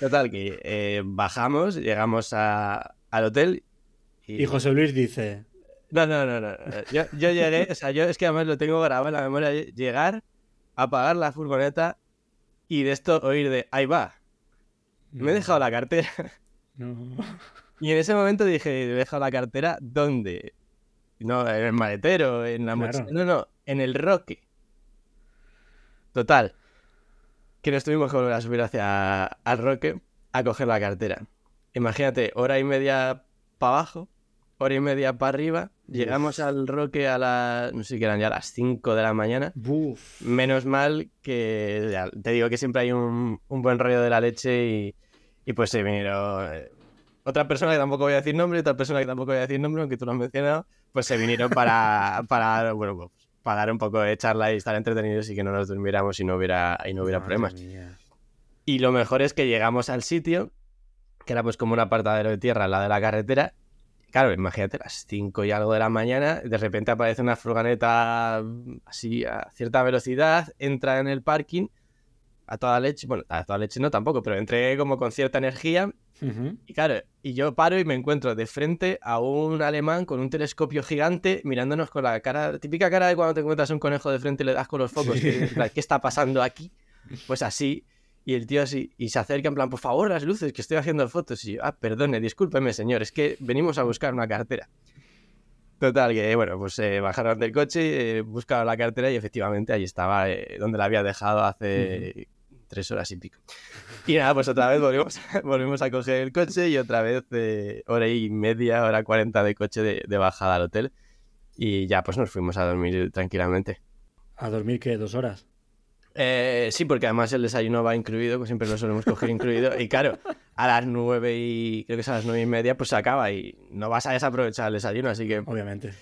Total, que eh, bajamos, llegamos al hotel. y José Luis dice: no, no, no, no. Yo, yo llegué, o sea, yo es que además lo tengo grabado en la memoria. Llegar, apagar la furgoneta y de esto oír de ahí va. Me he dejado la cartera. No. Y en ese momento dije, he dejado la cartera, ¿dónde? No, en el maletero, en la mochila. No, no, en el roque. Total. Que nos tuvimos que volver a subir hacia al roque a coger la cartera. Imagínate, hora y media para abajo, hora y media para arriba. Llegamos al Roque a las, no sé qué eran ya las 5 de la mañana. Menos mal que, te digo que siempre hay un, buen rollo de la leche y, pues se vinieron... Eh, otra persona que tampoco voy a decir nombre, otra persona que tampoco voy a decir nombre, aunque tú lo has mencionado, pues se vinieron para, para, bueno, pues, para dar un poco de charla y estar entretenidos y que no nos durmiéramos y no hubiera, y no hubiera problemas. Y lo mejor es que llegamos al sitio, que era pues como un apartadero de tierra al lado de la carretera, Claro, imagínate las 5 y algo de la mañana, de repente aparece una furgoneta mm, así a cierta velocidad, entra en el parking a toda leche, bueno, a toda leche no tampoco, pero entré como con cierta energía y claro, y yo paro y me encuentro de frente a un alemán con un telescopio gigante mirándonos con la cara, típica cara de cuando te encuentras un conejo de frente y le das con los focos, ¿qué está pasando aquí? Pues así, y el tío así, y se acerca en plan, por favor, las luces, que estoy haciendo fotos. Y yo, ah, perdone, discúlpeme, señor, es que venimos a buscar una cartera. Total, que bueno, pues eh, bajaron del coche, eh, buscaron la cartera y efectivamente ahí estaba eh, donde la había dejado hace tres horas y pico. Y nada, pues otra vez volvimos, volvimos a coger el coche y otra vez hora y media, hora cuarenta de coche de, de, bajada al hotel. Y ya pues nos fuimos a dormir tranquilamente. ¿A dormir qué? ¿Dos horas? Eh, sí, porque además el desayuno va incluido, pues siempre lo solemos coger incluido. Y claro, a las nueve y creo que es a las nueve y media, pues se acaba y no vas a desaprovechar el desayuno, así que. Obviamente.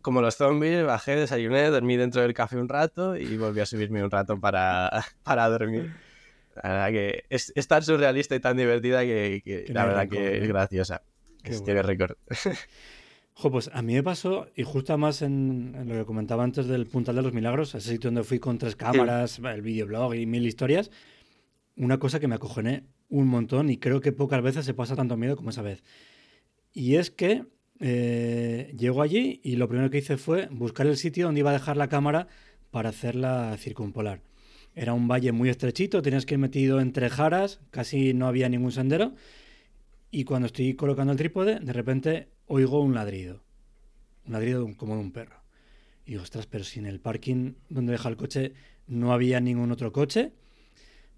Como los zombies, bajé, desayuné, dormí dentro del café un rato y volví a subirme un rato para, para dormir. La verdad que es, es tan surrealista y tan divertida que, que la verdad que ¿eh? es graciosa. Qué Que bueno. tiene récord. Jo, pues a mí me pasó, y justo más en, en lo que comentaba antes del Puntal de los Milagros, ese sitio donde fui con tres cámaras, el videoblog y mil historias, una cosa que me acojoné un montón y creo que pocas veces se pasa tanto miedo como esa vez. Y es que eh, llego allí y lo primero que hice fue buscar el sitio donde iba a dejar la cámara para hacer la circumpolar. Era un valle muy estrechito, tenías que ir metido entre jaras, casi no había ningún sendero. Y cuando estoy colocando el trípode, de repente oigo un ladrido. Un ladrido como de un perro. Y digo, ostras, pero si en el parking donde deja el coche no había ningún otro coche.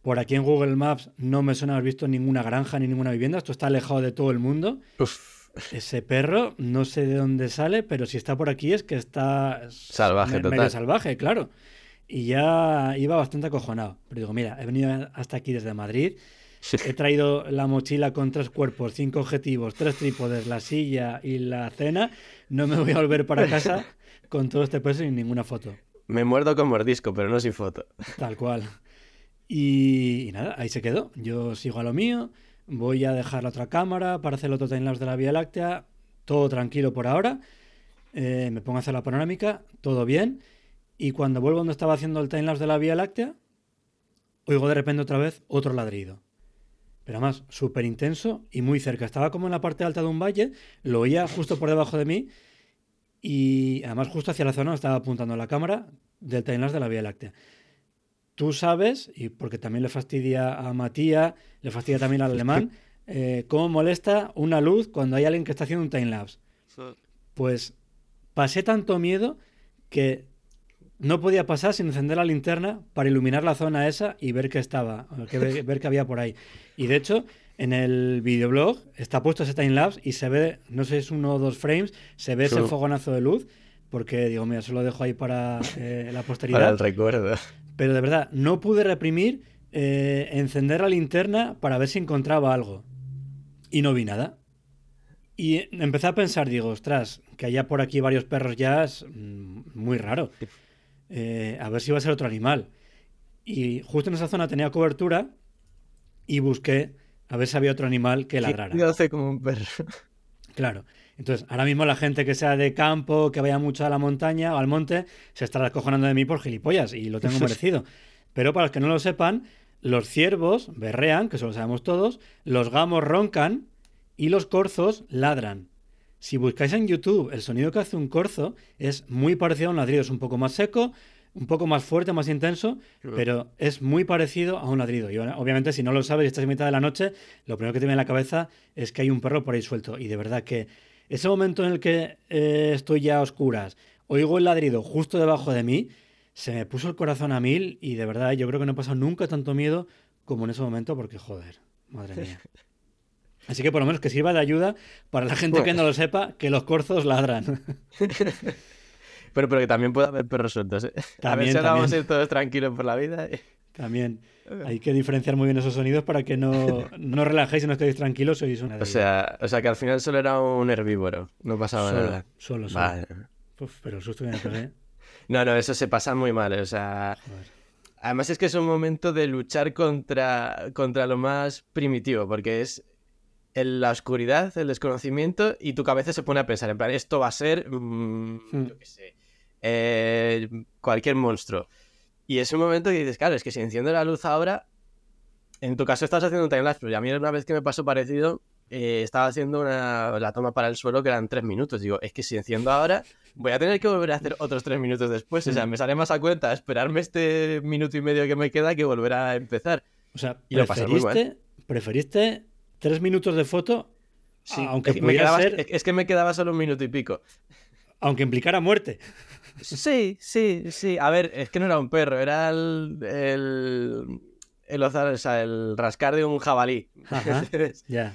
Por aquí en Google Maps no me suena haber visto ninguna granja ni ninguna vivienda. Esto está alejado de todo el mundo. Uf, Ese perro, no sé de dónde sale, pero si está por aquí es que está Salvaje total. salvaje, claro. Y ya iba bastante acojonado. Pero digo, mira, he venido hasta aquí desde Madrid. He traído la mochila con tres cuerpos, cinco objetivos, tres trípodes, la silla y la cena. No me voy a volver para casa con todo este peso y ninguna foto. me muerdo con mordisco, pero no sin foto. Tal cual. Y, y nada, ahí se quedó. Yo sigo a lo mío. Voy a dejar la otra cámara para hacer el otro timelapse de la Vía Láctea. Todo tranquilo por ahora. Eh, me pongo a hacer la panorámica. Todo bien. Y cuando vuelvo donde estaba haciendo el timelapse de la Vía Láctea, oigo de repente otra vez otro ladrido. Pero además, súper intenso y muy cerca. Estaba como en la parte alta de un valle. Lo oía justo por debajo de mí. Y además justo hacia la zona estaba apuntando la cámara del timelapse de la Vía Láctea. Tú sabes, y porque también le fastidia a Matías, le fastidia también al alemán, eh, cómo molesta una luz cuando hay alguien que está haciendo un timelapse. Pues pasé tanto miedo que no podía pasar sin encender la linterna para iluminar la zona esa y ver qué estaba, que ver, ver qué había por ahí. Y de hecho, en el videoblog está puesto ese timelapse y se ve, no sé si es uno o dos frames, se ve ese fogonazo de luz, porque digo, mira, se lo dejo ahí para eh, la posteridad. Para el recuerdo. Pero de verdad, no pude reprimir eh, encender la linterna para ver si encontraba algo. Y no vi nada. Y empecé a pensar, digo, ostras, que haya por aquí varios perros ya es mm, muy raro. Eh, a ver si va a ser otro animal. Y justo en esa zona tenía cobertura y busqué a ver si había otro animal que ladrara. ¿Qué hace como un perro? Claro. Entonces, ahora mismo la gente que sea de campo, que vaya mucho a la montaña o al monte, se estará acojonando de mí por gilipollas y lo tengo merecido. Pero para los que no lo sepan, los ciervos berrean, que eso lo sabemos todos, los gamos roncan y los corzos ladran. Si buscáis en YouTube el sonido que hace un corzo, es muy parecido a un ladrido. Es un poco más seco, un poco más fuerte, más intenso, pero es muy parecido a un ladrido. Y obviamente, si no lo sabes y estás en mitad de la noche, lo primero que te viene a la cabeza es que hay un perro por ahí suelto. Y de verdad que ese momento en el que eh, estoy ya a oscuras, oigo el ladrido justo debajo de mí, se me puso el corazón a mil y de verdad yo creo que no he pasado nunca tanto miedo como en ese momento porque joder, madre mía. Así que por lo menos que sirva de ayuda para la gente que Bueno. no lo sepa, que los corzos ladran. Pero, pero que también puede haber perros sueltos, ¿eh? a ver También, si ahora vamos a también. ir todos tranquilos por la vida. También hay que diferenciar muy bien esos sonidos para que no, no os relajéis y no estéis tranquilos sois una O sea, o sea, que al final solo era un herbívoro. No pasaba solo, nada. solo, solo. Vale. Uf, pero el susto que me pegué. No, no, eso se pasa muy mal. O sea, Joder. además es que es un momento de luchar contra, contra lo más primitivo, porque es el- la oscuridad, el desconocimiento, y tu cabeza se pone a pensar, en plan, esto va a ser, mm, Hmm. yo qué sé, eh, cualquier monstruo. Y es un momento que dices, claro, es que si enciendo la luz ahora, en tu caso estás haciendo un timelapse, pero a mí una vez que me pasó parecido, eh, estaba haciendo una, la toma para el suelo que eran tres minutos. Digo, es que si enciendo ahora, voy a tener que volver a hacer otros tres minutos después. O sea, Mm. me sale más a cuenta esperarme este minuto y medio que me queda que volver a empezar. O sea, Y lo pasas muy mal. preferiste, preferiste tres minutos de foto, Sí, aunque es, que me quedaba, ser, es- que me quedaba solo un minuto y pico. aunque implicara muerte. Sí, sí, sí. A ver, es que no era un perro, era el. el... O sea, el rascar de un jabalí. Ajá. Ya.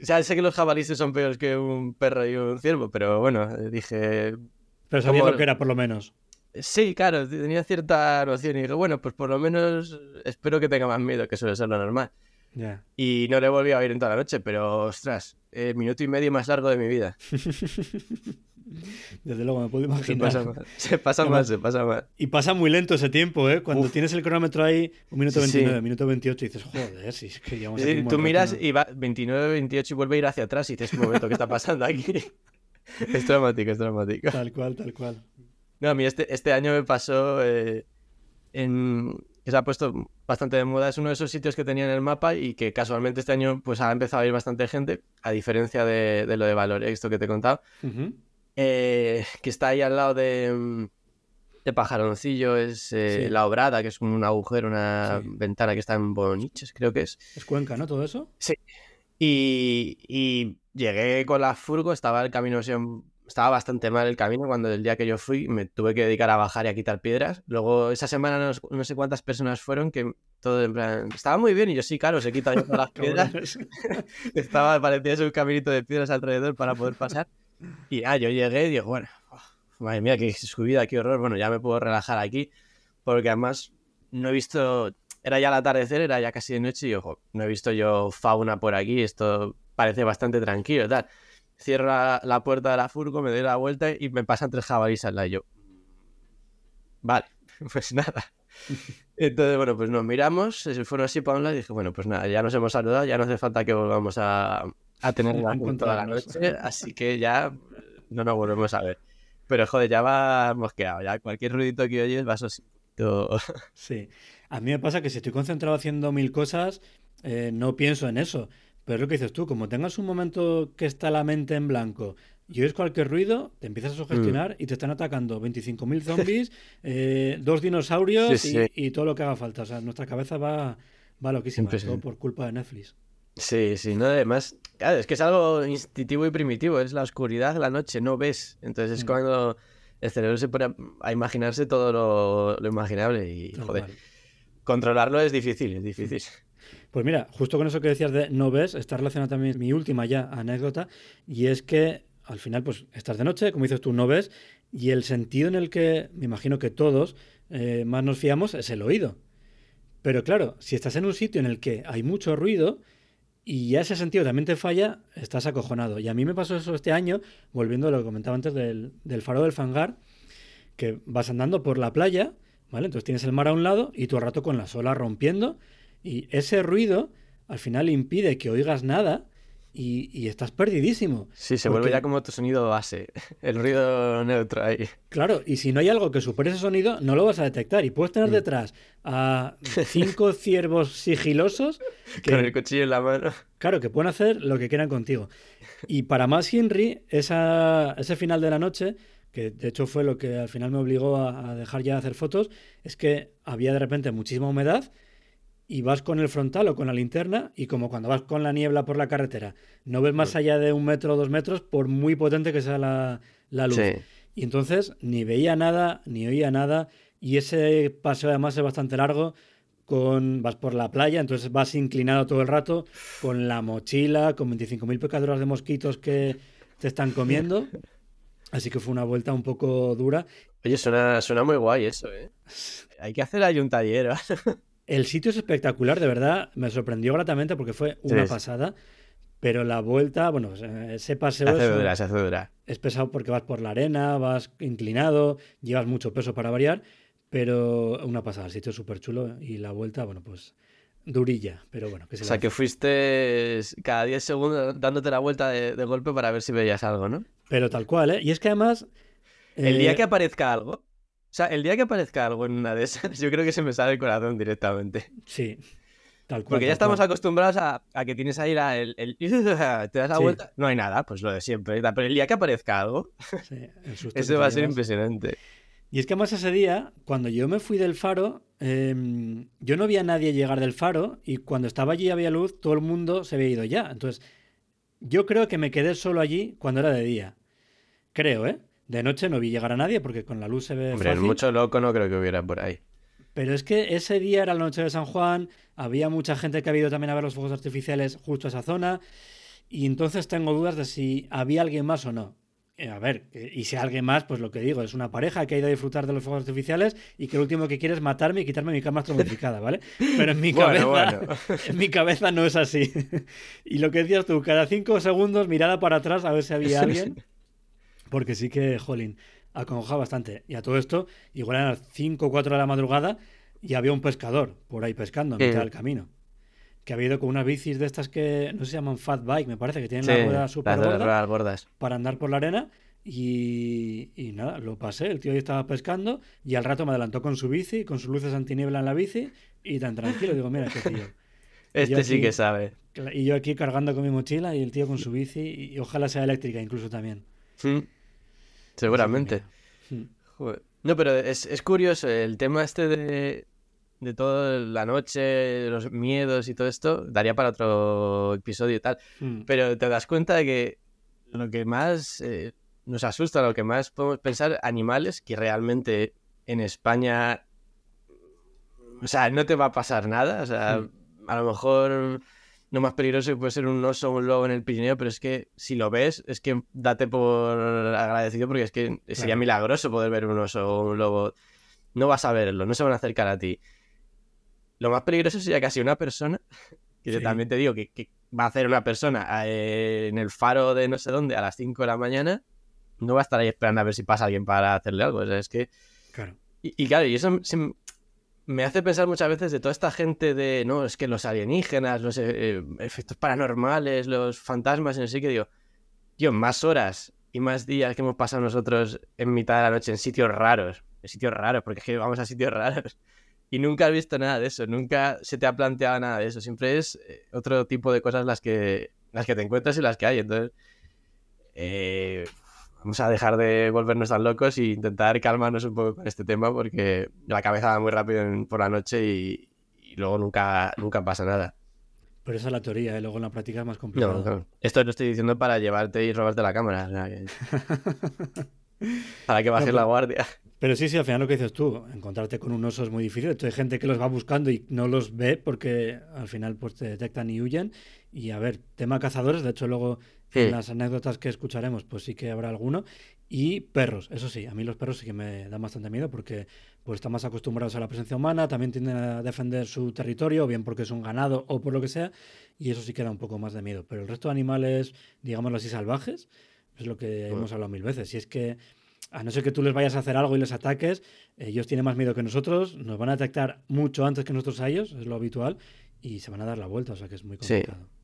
O sea, sé que los jabalíes son peores que un perro y un ciervo, pero bueno, dije, Pero sabías Como- lo que era, por lo menos. Sí, claro, tenía cierta noción y digo, bueno, pues por lo menos espero que tenga más miedo, que suele ser lo normal. Ya. Y no le volví a oír en toda la noche, pero ostras, eh, minuto y medio más largo de mi vida. Desde luego, me puedo Se imaginar. pasa mal, se pasa mal, se pasa mal. Y pasa muy lento ese tiempo, ¿eh? Cuando Uf. tienes el cronómetro ahí, un minuto Sí, sí. 29, minuto 28, y dices, joder, si es que llevamos aquí tú miras rato, y va 29, 28 y vuelve a ir hacia atrás y dices, un momento, ¿qué está pasando aquí? es dramático, es dramático. Tal cual, tal cual. No, a mí este, este año me pasó eh, en... que se ha puesto bastante de moda. Es uno de esos sitios que tenía en el mapa y que casualmente este año pues ha empezado a ir bastante gente, a diferencia de, de lo de Valoria, esto que te he contado, eh, que está ahí al lado de, de Pajaroncillo, es eh, Sí. La Obrada, que es un agujero, una Sí. ventana que está en Boniches, creo que es. Es Cuenca, ¿no? Todo eso. Y, y llegué con la furgo, estaba el camino, estaba bastante mal el camino cuando el día que yo fui me tuve que dedicar a bajar y a quitar piedras. Luego esa semana no, no sé cuántas personas fueron que todo en plan, estaba muy bien y yo sí, claro, se quita yo todas las piedras. Estaba, parecía un caminito de piedras alrededor para poder pasar. Y ah, yo llegué y digo, bueno, oh, madre mía, qué subida, qué horror. Bueno, ya me puedo relajar aquí porque además no he visto, era ya el atardecer, era ya casi de noche y ojo, no he visto yo fauna por aquí, esto parece bastante tranquilo y tal. Cierro la, la puerta de la furgo, me doy la vuelta y me pasan tres jabalíes al lado y yo. Vale, pues nada. Entonces, bueno, pues nos miramos, se fueron así para un lado y dije, bueno, pues nada, ya nos hemos saludado, ya no hace falta que volvamos a, a tener A relación toda la noche, así que ya no nos volvemos a ver. Pero joder, ya va mosqueado, ya cualquier ruidito que oyes vas así poquito... Sí. A mí me pasa que si estoy concentrado haciendo mil cosas, eh, no pienso en eso. Pero es lo que dices tú, como tengas un momento que está la mente en blanco y oyes cualquier ruido, te empiezas a sugestionar Mm. y te están atacando 25.000 zombies, eh, dos dinosaurios Sí, y, sí. y todo lo que haga falta. O sea, nuestra cabeza va, va loquísima, todo por culpa de Netflix. Sí, sí, no, además, claro, es que es algo instintivo y primitivo, es la oscuridad, la noche, no ves. Entonces es Mm. cuando el cerebro se pone a, imaginarse todo lo, lo imaginable y, joder, controlarlo es difícil, es difícil. Pues mira, justo con eso que decías de no ves, está relacionada también mi última ya anécdota, y es que al final, pues estás de noche, como dices tú, no ves, y el sentido en el que me imagino que todos eh, más nos fiamos es el oído. Pero claro, si estás en un sitio en el que hay mucho ruido y ya ese sentido también te falla, estás acojonado. Y a mí me pasó eso este año, volviendo a lo que comentaba antes del, del faro del fangar, que vas andando por la playa, ¿vale? Entonces tienes el mar a un lado y el rato con las olas rompiendo y ese ruido al final impide que oigas nada y, y estás perdidísimo. Sí, se Porque- vuelve ya como tu sonido base, el ruido neutro ahí. Claro, y si no hay algo que supere ese sonido, no lo vas a detectar. Y puedes tener Mm. detrás a cinco ciervos sigilosos que, Con el cuchillo en la mano. Claro, que pueden hacer lo que quieran contigo. Y para más Henry, esa, ese final de la noche, que de hecho fue lo que al final me obligó a, a dejar ya de hacer fotos, es que había de repente muchísima humedad y vas con el frontal o con la linterna y como cuando vas con la niebla por la carretera, no ves más Mm. allá de un metro o dos metros por muy potente que sea la, la luz. Sí. Y entonces ni veía nada, ni oía nada. Y ese paseo además es bastante largo. Con, vas por la playa, entonces vas inclinado todo el rato, con la mochila, con 25.000 picaduras de mosquitos que te están comiendo. Así que fue una vuelta un poco dura. Oye, suena, suena muy guay eso, ¿eh? Hay que hacer ahí un taller. El sitio es espectacular, de verdad, me sorprendió gratamente porque fue una Sí, pasada. Pero la vuelta, bueno, pues, eh, ese Se paseo hace es, dura, se hace dura. es pesado porque vas por la arena, vas inclinado, llevas mucho peso para variar, pero una pasada, el sitio es súper chulo y la vuelta, bueno, pues durilla, pero bueno, que se O sea, que fuiste cada 10 segundos dándote la vuelta de, de golpe para ver si veías algo, ¿no? Pero tal cual, ¿eh? Y es que además... El eh, día que aparezca algo, sea, el día que aparezca algo en una de esas, yo creo que se me sale el corazón directamente. Sí, tal cual. Porque ya estamos cual. acostumbrados a, a que tienes ahí la, el, el- Te das la Sí. vuelta, no hay nada, pues lo de siempre. Pero el día que aparezca algo, Sí, te va a ser impresionante. Y es que además ese día, cuando yo me fui del faro, em, yo no vi a nadie llegar del faro y cuando estaba allí había luz, todo el mundo se había ido ya. Entonces, yo creo que me quedé solo allí cuando era de día. Creo, ¿eh? De noche no vi llegar a nadie porque con la luz se ve Hombre, fácil. mucho loco no creo que hubiera por ahí. Pero es que ese día era la noche de San Juan, había mucha gente que ha ido también a ver los fuegos artificiales justo a esa zona, y entonces tengo dudas de si había alguien más o no. eh, a ver, y si alguien más, pues lo que digo, es una pareja que ha ido a disfrutar de los fuegos artificiales y que lo último que quiere es matarme y quitarme mi cama astronomificada, ¿vale? Pero en mi cabeza, en mi cabeza no es así. y lo que decías tú, cada cinco segundos mirada para atrás a ver si había alguien, porque sí que, jolín, acongoja bastante. Y a todo esto, igual eran las 5 o 4 de la madrugada y había un pescador por ahí pescando en mitad del camino que ha habido con unas bicis de estas que no se llaman fat bike, me parece, que tienen la rueda súper gordas para andar por la arena. Y, nada, lo pasé. El tío ahí estaba pescando y al rato me adelantó con su bici, con sus luces antiniebla en la bici y tan tranquilo. Digo, mira qué tío. Este sí que sabe. Y yo aquí cargando con mi mochila y el tío con su bici y, ojalá sea eléctrica incluso también. Hmm. Seguramente. Hmm. No, pero es, es curioso el tema este de, de toda la noche, los miedos y todo esto, daría para otro episodio y tal. Hmm. Pero te das cuenta de que lo que más eh, nos asusta, lo que más podemos pensar, animales que realmente en España, o sea, no te va a pasar nada. O sea, hmm. a lo mejor lo más peligroso puede ser un oso o un lobo en el Pirineo, pero es que si lo ves, es que date por agradecido porque es que sería milagroso poder ver un oso o un lobo. No vas a verlo, no se van a acercar a ti. Lo más peligroso sería casi una persona, que yo también te digo que, va a hacer una persona eh, en el faro de no sé dónde a las 5 de la mañana, no va a estar ahí esperando a ver si pasa alguien para hacerle algo. O sea, es que. Claro. Y, claro, y eso me hace pensar muchas veces de toda esta gente de, no, es que los alienígenas, los eh, efectos paranormales, los fantasmas, en sí que digo, tío, más horas y más días que hemos pasado nosotros en mitad de la noche en sitios raros, en sitios raros, porque es que vamos a sitios raros. Y nunca has visto nada de eso, nunca se te ha planteado nada de eso, siempre es eh, otro tipo de cosas las que, las que te encuentras y las que hay, entonces eh, vamos a dejar de volvernos tan locos e intentar calmarnos un poco con este tema porque la cabeza va muy rápido por la noche y, luego nunca, nunca pasa nada. Pero esa es la teoría, ¿eh? luego en la práctica es más complicado. Esto lo estoy diciendo para llevarte y robarte la cámara. para que bajes la guardia. Pero sí, sí, al final lo que dices tú, encontrarte con un oso es muy difícil. Entonces hay gente que los va buscando y no los ve porque al final pues te detectan y huyen. Y a ver, tema cazadores, de hecho luego en las anécdotas que escucharemos pues sí que habrá alguno. Y perros, eso sí, a mí los perros sí que me dan bastante miedo porque pues están más acostumbrados a la presencia humana, también tienden a defender su territorio, bien porque es un ganado o por lo que sea, y eso sí que da un poco más de miedo. Pero el resto de animales, digámoslo así, salvajes, es lo que hemos hablado mil veces. Y es que a no ser que tú les vayas a hacer algo y les ataques, ellos tienen más miedo que nosotros, nos van a detectar mucho antes que nosotros a ellos, es lo habitual, y se van a dar la vuelta, o sea que es muy complicado. Sí,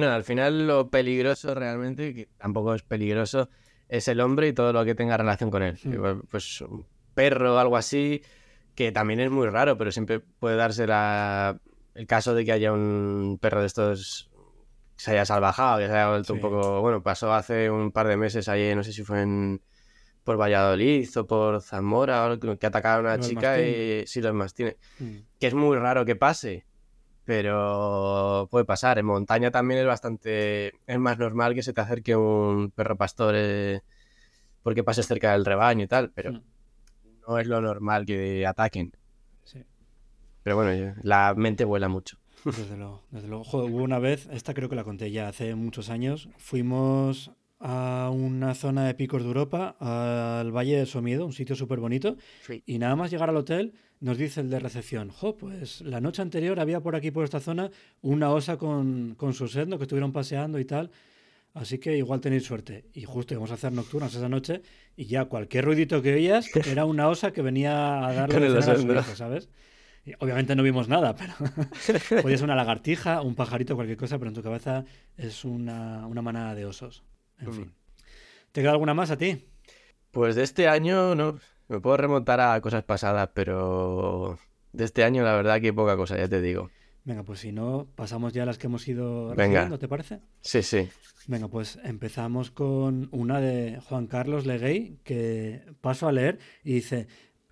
no, al final lo peligroso realmente, que tampoco es peligroso, es el hombre y todo lo que tenga relación con él. Hmm. Pues un perro o algo así, que también es muy raro, pero siempre puede darse el caso de que haya un perro de estos que se haya salvajado, que se haya vuelto un poco... Bueno, pasó hace un par de meses ahí, no sé si fue en por Valladolid o por Zamora, que atacaron a una chica y sí, los mastines. Mm. Que es muy raro que pase, pero puede pasar. En montaña también es bastante. Es más normal que se te acerque un perro pastor eh, porque pases cerca del rebaño y tal, pero mm. no es lo normal que ataquen. Sí. Pero bueno, la mente vuela mucho. Desde luego, desde luego. hubo una vez, esta creo que la conté ya hace muchos años, fuimos a una zona de picos de Europa, al Valle de Somiedo, un sitio súper bonito. Y nada más llegar al hotel, nos dice el de recepción, jo, pues la noche anterior había por aquí, por esta zona, una osa con, con su sendo que estuvieron paseando y tal. Así que igual tenéis suerte. Y justo íbamos a hacer nocturnas esa noche y ya cualquier ruidito que oías era una osa que venía a darle a su hijo, ¿sabes? obviamente no vimos nada, pero podía ser una lagartija, un pajarito, cualquier cosa, pero en tu cabeza es una, una manada de osos. En mm. fin. ¿Te queda alguna más a ti? Pues de este año no. Me puedo remontar a cosas pasadas, pero de este año la verdad que poca cosa, ya te digo. Venga, pues si no, pasamos ya a las que hemos ido recibiendo, ¿te parece? Sí, sí. Venga, pues empezamos con una de Juan Carlos Leguey, que paso a leer y dice,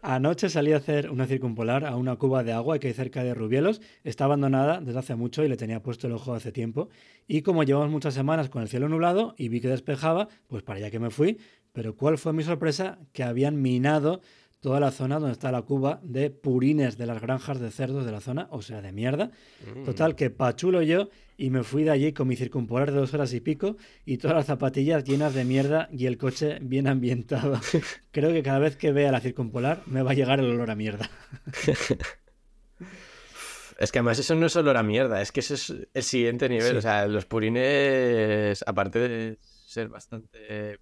Anoche salí a hacer una circumpolar a una cuba de agua que hay cerca de Rubielos. Está abandonada desde hace mucho y le tenía puesto el ojo hace tiempo. Y como llevamos muchas semanas con el cielo nublado y vi que despejaba, pues para allá que me fui. Pero ¿cuál fue mi sorpresa? Que habían minado toda la zona donde está la cuba de purines de las granjas de cerdos de la zona, o sea, de mierda. Mm. Total, que Pachulo yo y me fui de allí con mi circumpolar de dos horas y pico y todas las zapatillas llenas de mierda y el coche bien ambientado. Creo que cada vez que vea la circumpolar me va a llegar el olor a mierda. Es que además eso no es olor a mierda, es que eso es el siguiente nivel. O sea, los purines, aparte de ser bastante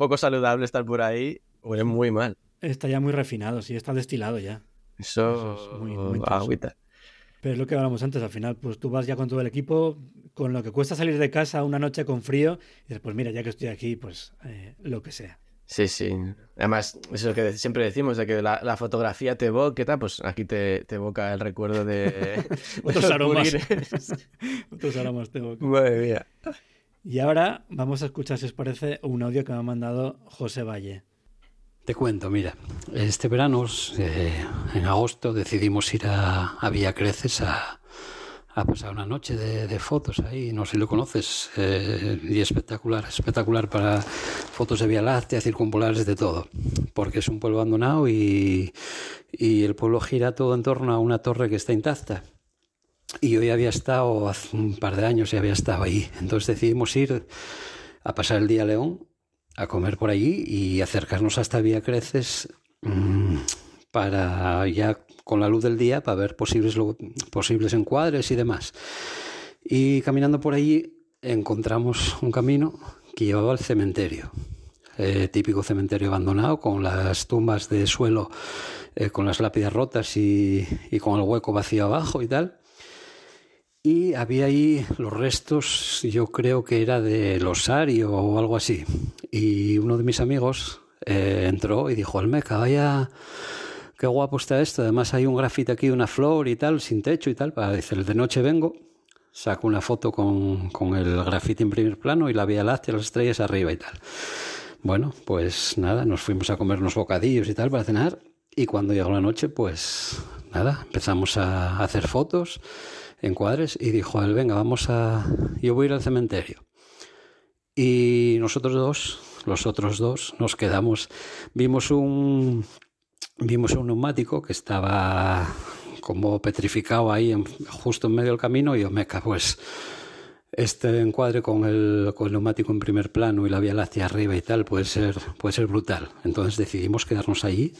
poco saludable estar por ahí, huelen muy mal. Está ya muy refinado, sí, está destilado ya. Eso, es muy, muy agüita. Pero es lo que hablamos antes, al final, pues tú vas ya con todo el equipo, con lo que cuesta salir de casa una noche con frío, y dices, pues mira, ya que estoy aquí, pues eh, lo que sea. Sí, sí. Además, eso es lo que siempre decimos, de que la, fotografía te evoca, tal, pues aquí te, te, evoca el recuerdo de... Otros aromas. Otros aromas te evoca. Madre mía. Y ahora vamos a escuchar, si os parece, un audio que me ha mandado José Valle. Te cuento, mira, este verano, eh, en agosto, decidimos ir a, a Villa Creces a, a pasar una noche de, fotos ahí, no sé si lo conoces, eh, y espectacular, espectacular para fotos de Vía Láctea, circumpolares, de todo, porque es un pueblo abandonado y, y el pueblo gira todo en torno a una torre que está intacta. Y hoy había estado, hace un par de años y había estado ahí, entonces decidimos ir a pasar el día a León a comer por allí y acercarnos hasta Vía Creces mm, para ya con la luz del día para ver posibles, posibles encuadres y demás. Y caminando por allí encontramos un camino que llevaba al cementerio. Eh, típico cementerio abandonado con las tumbas de suelo eh, con las lápidas rotas y, y, con el hueco vacío abajo y tal. Y había ahí los restos, yo creo que era de Losario o algo así. Y uno de mis amigos eh, entró y dijo, Almeca, vaya, qué guapo está esto. Además hay un grafite aquí una flor y tal, sin techo y tal. Para decir, de noche vengo, saco una foto con, con el grafite en primer plano y la Vía Láctea, las estrellas arriba y tal. Bueno, pues nada, nos fuimos a comer unos bocadillos y tal para cenar. Y cuando llegó la noche, pues nada, empezamos a hacer fotos encuadres y dijo él, venga, vamos a... Yo voy a ir al cementerio. Y nosotros dos, los otros dos, nos quedamos, vimos un, vimos un neumático que estaba como petrificado ahí justo en medio del camino y Omeca, pues este encuadre con el, con el neumático en primer plano y la vía láctea arriba y tal puede ser, puede ser brutal. Entonces decidimos quedarnos allí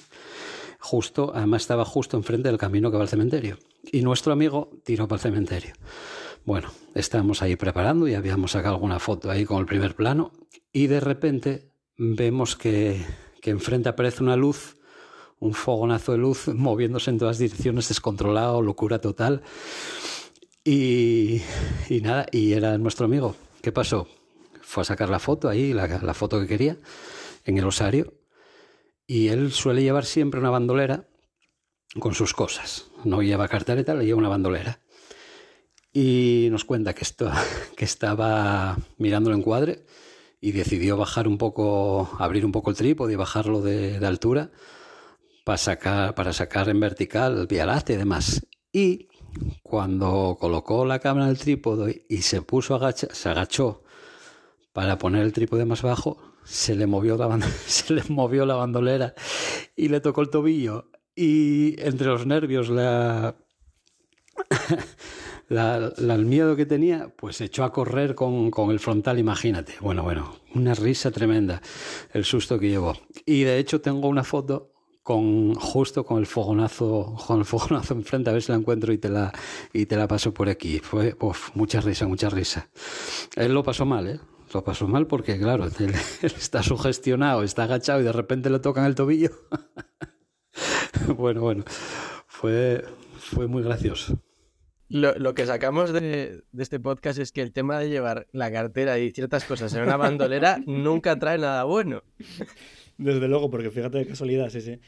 justo, además estaba justo enfrente del camino que va al cementerio. Y nuestro amigo tiró para el cementerio. Bueno, estábamos ahí preparando y habíamos sacado alguna foto ahí con el primer plano y de repente vemos que, que enfrente aparece una luz, un fogonazo de luz moviéndose en todas direcciones, descontrolado, locura total. Y, y nada, y era nuestro amigo. ¿Qué pasó? Fue a sacar la foto ahí, la, la foto que quería, en el osario, y él suele llevar siempre una bandolera con sus cosas. No lleva cartereta, le lleva una bandolera. Y nos cuenta que, esto, que estaba mirando el encuadre y decidió bajar un poco, abrir un poco el trípode y bajarlo de, altura para sacar, para sacar en vertical Vía Láctea y demás. Y cuando colocó la cámara en el trípode y se puso agacha, se agachó para poner el trípode más bajo, se le movió la, se le movió la bandolera y le tocó el tobillo. Y entre los nervios, la, la, el miedo que tenía, pues echó a correr con, con, el frontal, imagínate. Bueno, bueno, una risa tremenda el susto que llevó. Y de hecho tengo una foto con justo con el fogonazo, con el fogonazo enfrente, a ver si la encuentro y te la, y te la paso por aquí. Fue uf, mucha risa, mucha risa. Él lo pasó mal, ¿eh? Lo pasó mal porque, claro, él, está sugestionado, está agachado y de repente le tocan el tobillo. bueno, bueno, fue, fue muy gracioso. Lo, lo que sacamos de, de, este podcast es que el tema de llevar la cartera y ciertas cosas en una bandolera nunca trae nada bueno. Desde luego, porque fíjate de casualidad, sí, sí.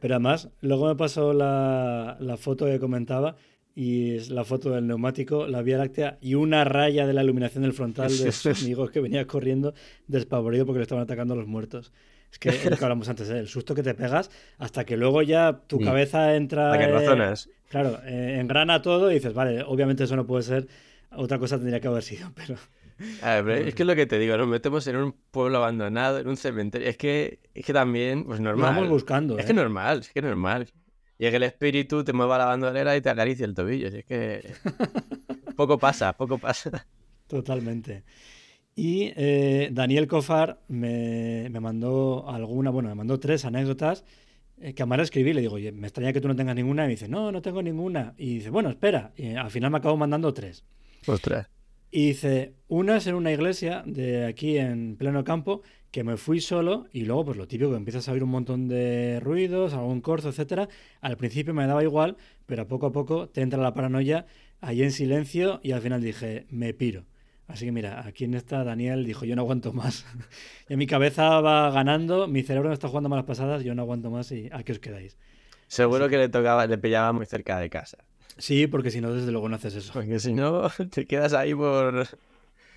Pero además, luego me pasó la, la foto que comentaba y es la foto del neumático, la Vía Láctea y una raya de la iluminación del frontal de sus amigos que venía corriendo despavorido porque le estaban atacando a los muertos. Es que es lo que hablamos antes, ¿eh? el susto que te pegas hasta que luego ya tu mm. cabeza entra. en razones. Claro, eh, engrana todo y dices, vale, obviamente eso no puede ser, otra cosa tendría que haber sido, pero. es que es lo que te digo, nos metemos en un pueblo abandonado, en un cementerio. Es que, es que también, pues normal. vamos buscando. Es que ¿eh? normal, es que normal. Que el espíritu te mueva la bandolera y te acaricia el tobillo. es que. poco pasa, poco pasa. Totalmente. Y eh, Daniel Cofar me, me, mandó alguna, bueno, me mandó tres anécdotas eh, que a Mara escribí. Le digo, oye, me extraña que tú no tengas ninguna. Y me dice, no, no tengo ninguna. Y dice, bueno, espera. Y al final me acabo mandando tres. Ostras. Y dice, una es en una iglesia de aquí en pleno campo, que me fui solo y luego pues lo típico, que empiezas a oír un montón de ruidos, algún corzo, etcétera. Al principio me daba igual, pero poco a poco te entra la paranoia ahí en silencio y al final dije, me piro. Así que mira, aquí en esta Daniel dijo, yo no aguanto más. y mi cabeza va ganando, mi cerebro me está jugando malas pasadas, yo no aguanto más y aquí os quedáis. Seguro que le tocaba, le pillaba muy cerca de casa. Sí, porque si no, desde luego no haces eso. Porque si no, te quedas ahí por...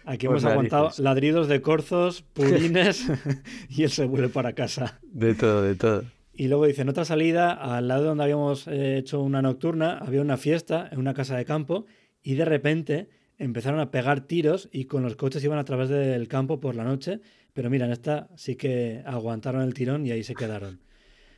Aquí hemos aguantado ladridos de corzos, purines y él se vuelve para casa. De todo, de todo. Y luego dice, en otra salida, al lado donde habíamos eh, hecho una nocturna, había una fiesta en una casa de campo y de repente empezaron a pegar tiros y con los coches iban a través del campo por la noche. Pero mira, en esta sí que aguantaron el tirón y ahí se quedaron.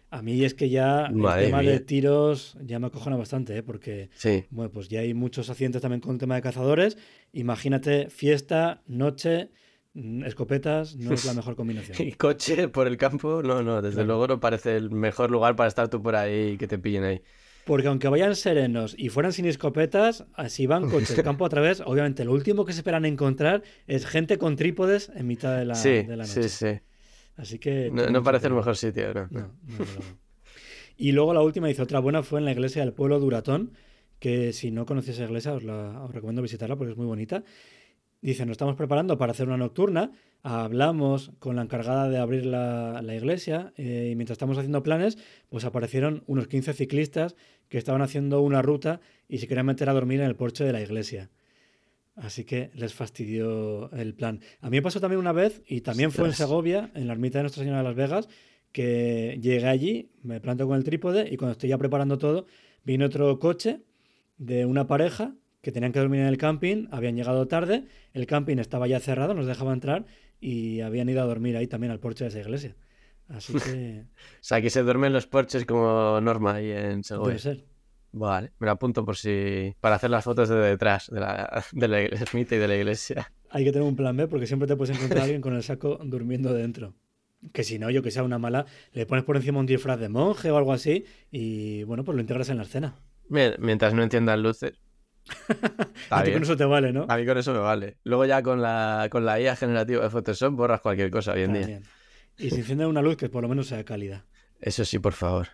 A mí es que ya el tema de tiros ya me acojona bastante, ¿eh? porque bueno, pues ya hay muchos accidentes también con el tema de cazadores. Imagínate fiesta, noche, mm, escopetas, no es la mejor combinación. Y coche por el campo, no, no, desde luego no parece el mejor lugar para estar tú por ahí y que te pillen ahí. Porque aunque vayan serenos y fueran sin escopetas, si van coches campo a través, obviamente lo último que se esperan encontrar es gente con trípodes en mitad de la, de la noche. Sí, sí. Así que... No, parece el mejor sitio, ¿no? y luego la última hizo otra buena fue en la iglesia del pueblo Duratón, que si no conocéis esa iglesia os, la, recomiendo visitarla porque es muy bonita. Dice, nos estamos preparando para hacer una nocturna, hablamos con la encargada de abrir la, iglesia eh, y mientras estamos haciendo planes, pues aparecieron unos 15 ciclistas que estaban haciendo una ruta y se querían meter a dormir en el porche de la iglesia. Así que les fastidió el plan. A mí me pasó también una vez, y también fue en Segovia, en la ermita de Nuestra Señora de Las Vegas, que llegué allí, me planto con el trípode y cuando estoy ya preparando todo, vino otro coche de una pareja que tenían que dormir en el camping, habían llegado tarde, el camping estaba ya cerrado, nos dejaba entrar y habían ido a dormir ahí también al porche de esa iglesia. Así que... o sea, que se duermen los porches como norma ahí en Segovia. Debe ser. Vale, me lo apunto por si. para hacer las fotos de detrás de la, de la ermita y de la iglesia. Hay que tener un plan B porque siempre te puedes encontrar a alguien con el saco durmiendo dentro. Que si no, yo que sea una mala, le pones por encima un disfraz de monje o algo así y bueno, pues lo integras en la escena. Mientras no entiendas luces. a ti con eso te vale, ¿no? A mí con eso me vale. Luego ya con la, con la IA generativa de Photoshop borras cualquier cosa hoy en día. Y si enciende una luz que por lo menos sea cálida. Eso sí, por favor.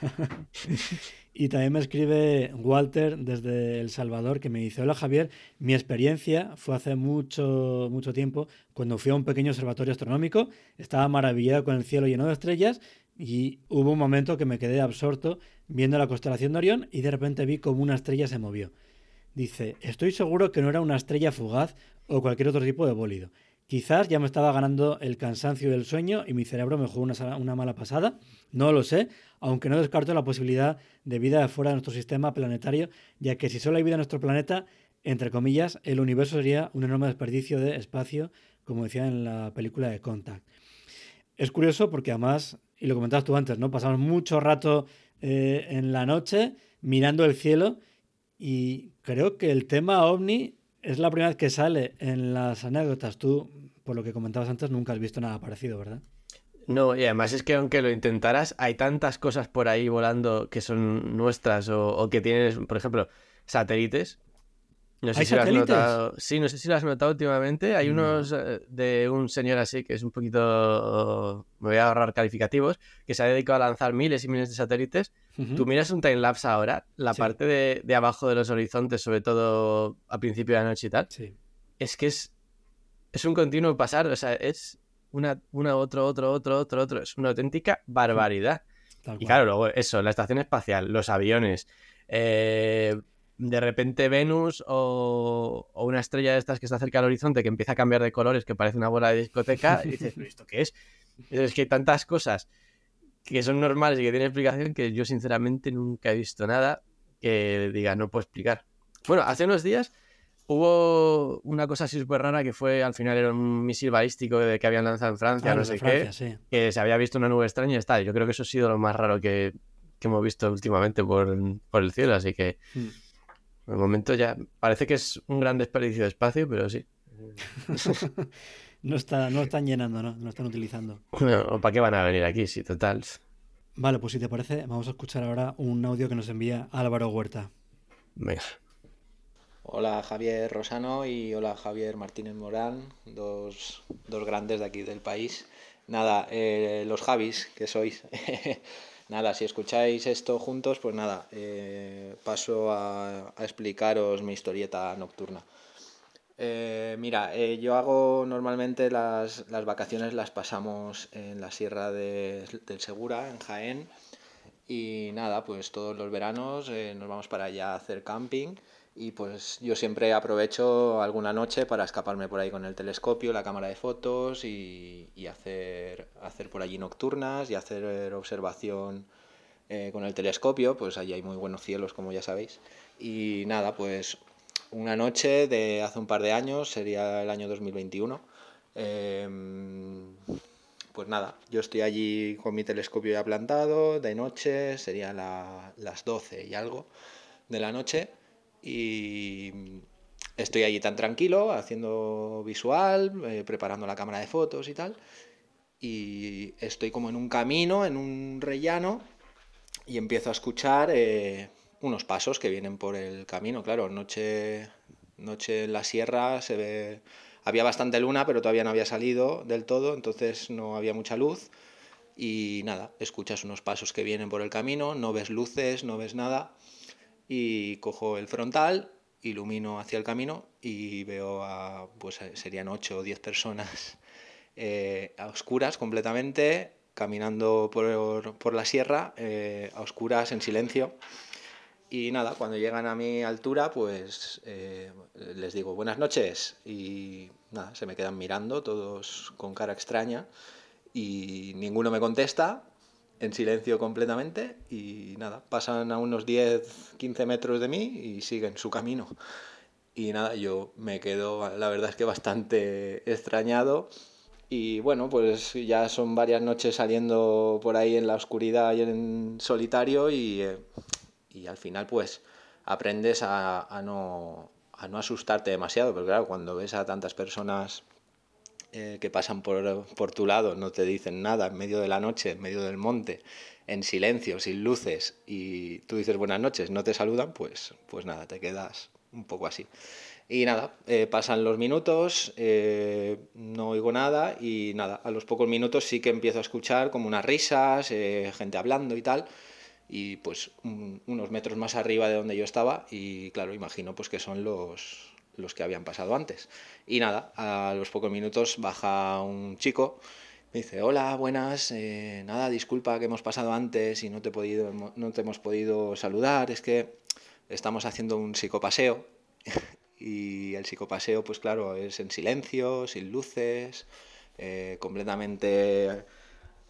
y también me escribe Walter desde El Salvador que me dice, hola Javier, mi experiencia fue hace mucho, mucho tiempo cuando fui a un pequeño observatorio astronómico, estaba maravillado con el cielo lleno de estrellas y hubo un momento que me quedé absorto viendo la constelación de Orión y de repente vi como una estrella se movió. Dice, estoy seguro que no era una estrella fugaz o cualquier otro tipo de bólido. Quizás ya me estaba ganando el cansancio del sueño y mi cerebro me jugó una, una mala pasada, no lo sé, aunque no descarto la posibilidad de vida fuera de nuestro sistema planetario, ya que si solo hay vida en nuestro planeta, entre comillas, el universo sería un enorme desperdicio de espacio, como decía en la película de Contact. Es curioso porque además, y lo comentabas tú antes, ¿no? Pasamos mucho rato eh, en la noche mirando el cielo y creo que el tema ovni es la primera vez que sale en las anécdotas. Tú, por lo que comentabas antes, nunca has visto nada parecido, ¿verdad? No, y además es que aunque lo intentaras, hay tantas cosas por ahí volando que son nuestras o, que tienes, por ejemplo, satélites. No sé si lo has notado. Sí, no sé si lo has notado últimamente. Hay unos eh, de un señor así que es un poquito. Me voy a ahorrar calificativos, que se ha dedicado a lanzar miles y miles de satélites. Tú miras un timelapse ahora, la parte de, de, abajo de los horizontes, sobre todo a principio de la noche y tal. Sí. Es que es. Es un continuo pasar, o sea, es una, una, otro, otro, otro, otro, otro. Es una auténtica barbaridad. y claro, luego eso, la estación espacial, los aviones, eh, de repente Venus o, una estrella de estas que está cerca del horizonte que empieza a cambiar de colores, que parece una bola de discoteca, y dices, ¿esto qué es? Es que hay tantas cosas que son normales y que tienen explicación que yo sinceramente nunca he visto nada que diga, no puedo explicar. Bueno, hace unos días Hubo una cosa así súper rara que fue, al final era un misil balístico que habían lanzado en Francia, ah, no sé qué, que se había visto una nube extraña y tal. Yo creo que eso ha sido lo más raro que, hemos visto últimamente por, el cielo, así que... Hmm. De momento ya parece que es un gran desperdicio de espacio, pero sí. no, está, no están llenando, ¿no? No están utilizando. Bueno, ¿para qué van a venir aquí? Sí, total. Vale, pues si te parece, vamos a escuchar ahora un audio que nos envía Álvaro Huerta. Venga. Hola Javier Rosano y hola Javier Martínez Morán, dos, grandes de aquí del país. Nada, eh, los Javis que sois. nada, si escucháis esto juntos, pues nada, eh, paso a, explicaros mi historieta nocturna. Eh, mira, yo hago normalmente las, vacaciones las pasamos en la Sierra del Segura, en Jaén. Y nada, pues todos los veranos nos vamos para allá a hacer camping y pues yo siempre aprovecho alguna noche para escaparme por ahí con el telescopio, la cámara de fotos y, hacer, hacer por allí nocturnas y hacer observación eh, con el telescopio, pues allí hay muy buenos cielos como ya sabéis. Y nada, pues una noche de hace un par de años, sería el año 2021, em, pues nada, yo estoy allí con mi telescopio ya plantado, de noche, sería las 12 y algo de la noche y estoy allí tan tranquilo, haciendo visual, eh, preparando la cámara de fotos y tal. Y estoy como en un camino, en un rellano, y empiezo a escuchar eh, unos pasos que vienen por el camino. Claro, noche, noche en la sierra se ve... Había bastante luna, pero todavía no había salido del todo, entonces no había mucha luz. Y nada, escuchas unos pasos que vienen por el camino, no ves luces, no ves nada y cojo el frontal, ilumino hacia el camino y veo a, pues eh, serían 8 o 10 personas eh, a oscuras completamente, caminando por, por la sierra, eh, a oscuras, en silencio. Y nada, cuando llegan a mi altura, pues les digo buenas noches y nada, se me quedan mirando, todos con cara extraña y ninguno me contesta en silencio completamente y nada, pasan a unos 10, 15 metros de mí y siguen su camino. Y nada, yo me quedo, la verdad es que bastante extrañado. Y bueno, pues ya son varias noches saliendo por ahí en la oscuridad y en solitario y, eh, y al final pues aprendes a, a, no, a no asustarte demasiado, porque claro, cuando ves a tantas personas eh, que pasan por, por, tu lado, no te dicen nada en medio de la noche, en medio del monte, en silencio, sin luces, y tú dices buenas noches, no te saludan, pues, pues nada, te quedas un poco así. Y nada, eh, pasan los minutos, eh, no oigo nada y nada, a los pocos minutos sí que empiezo a escuchar como unas risas, gente hablando y tal, y pues unos metros más arriba de donde yo estaba y claro, imagino pues que son los, los que habían pasado antes. Y nada, a los pocos minutos baja un chico, me dice, hola, buenas, eh, nada, disculpa que hemos pasado antes y no te, hemos podido saludar, es que estamos haciendo un psicopaseo y el psicopaseo, pues claro, es en silencio, sin luces, eh, completamente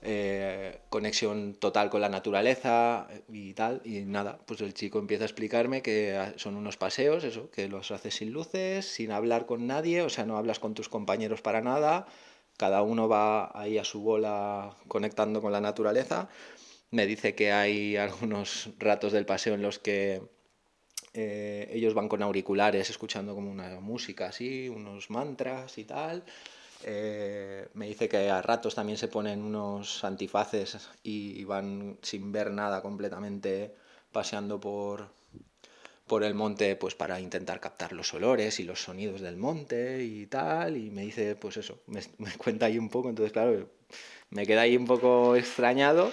eh, conexión total con la naturaleza y tal, y nada, pues el chico empieza a explicarme que son unos paseos, eso, que los haces sin luces, sin hablar con nadie, o sea, no hablas con tus compañeros para nada, cada uno va ahí a su bola conectando con la naturaleza. Me dice que hay algunos ratos del paseo en los que eh, ellos van con auriculares escuchando como una música así, unos mantras y tal. Eh, me dice que a ratos también se ponen unos antifaces y van sin ver nada completamente paseando por, por el monte pues para intentar captar los olores y los sonidos del monte y tal. Y me dice pues eso me, me cuenta ahí un poco. Entonces claro me queda ahí un poco extrañado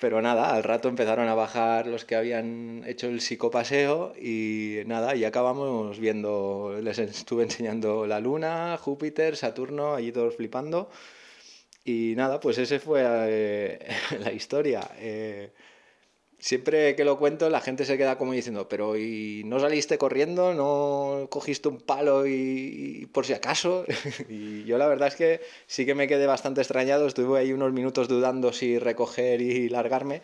pero nada, al rato empezaron a bajar los que habían hecho el psicopaseo y nada, y acabamos viendo, les estuve enseñando la Luna, Júpiter, Saturno, allí todos flipando. Y nada, pues ese fue eh, la historia. Eh, siempre que lo cuento la gente se queda como diciendo, pero ¿y no saliste corriendo? ¿No cogiste un palo y, por si acaso? y yo la verdad es que sí que me quedé bastante extrañado, estuve ahí unos minutos dudando si recoger y largarme,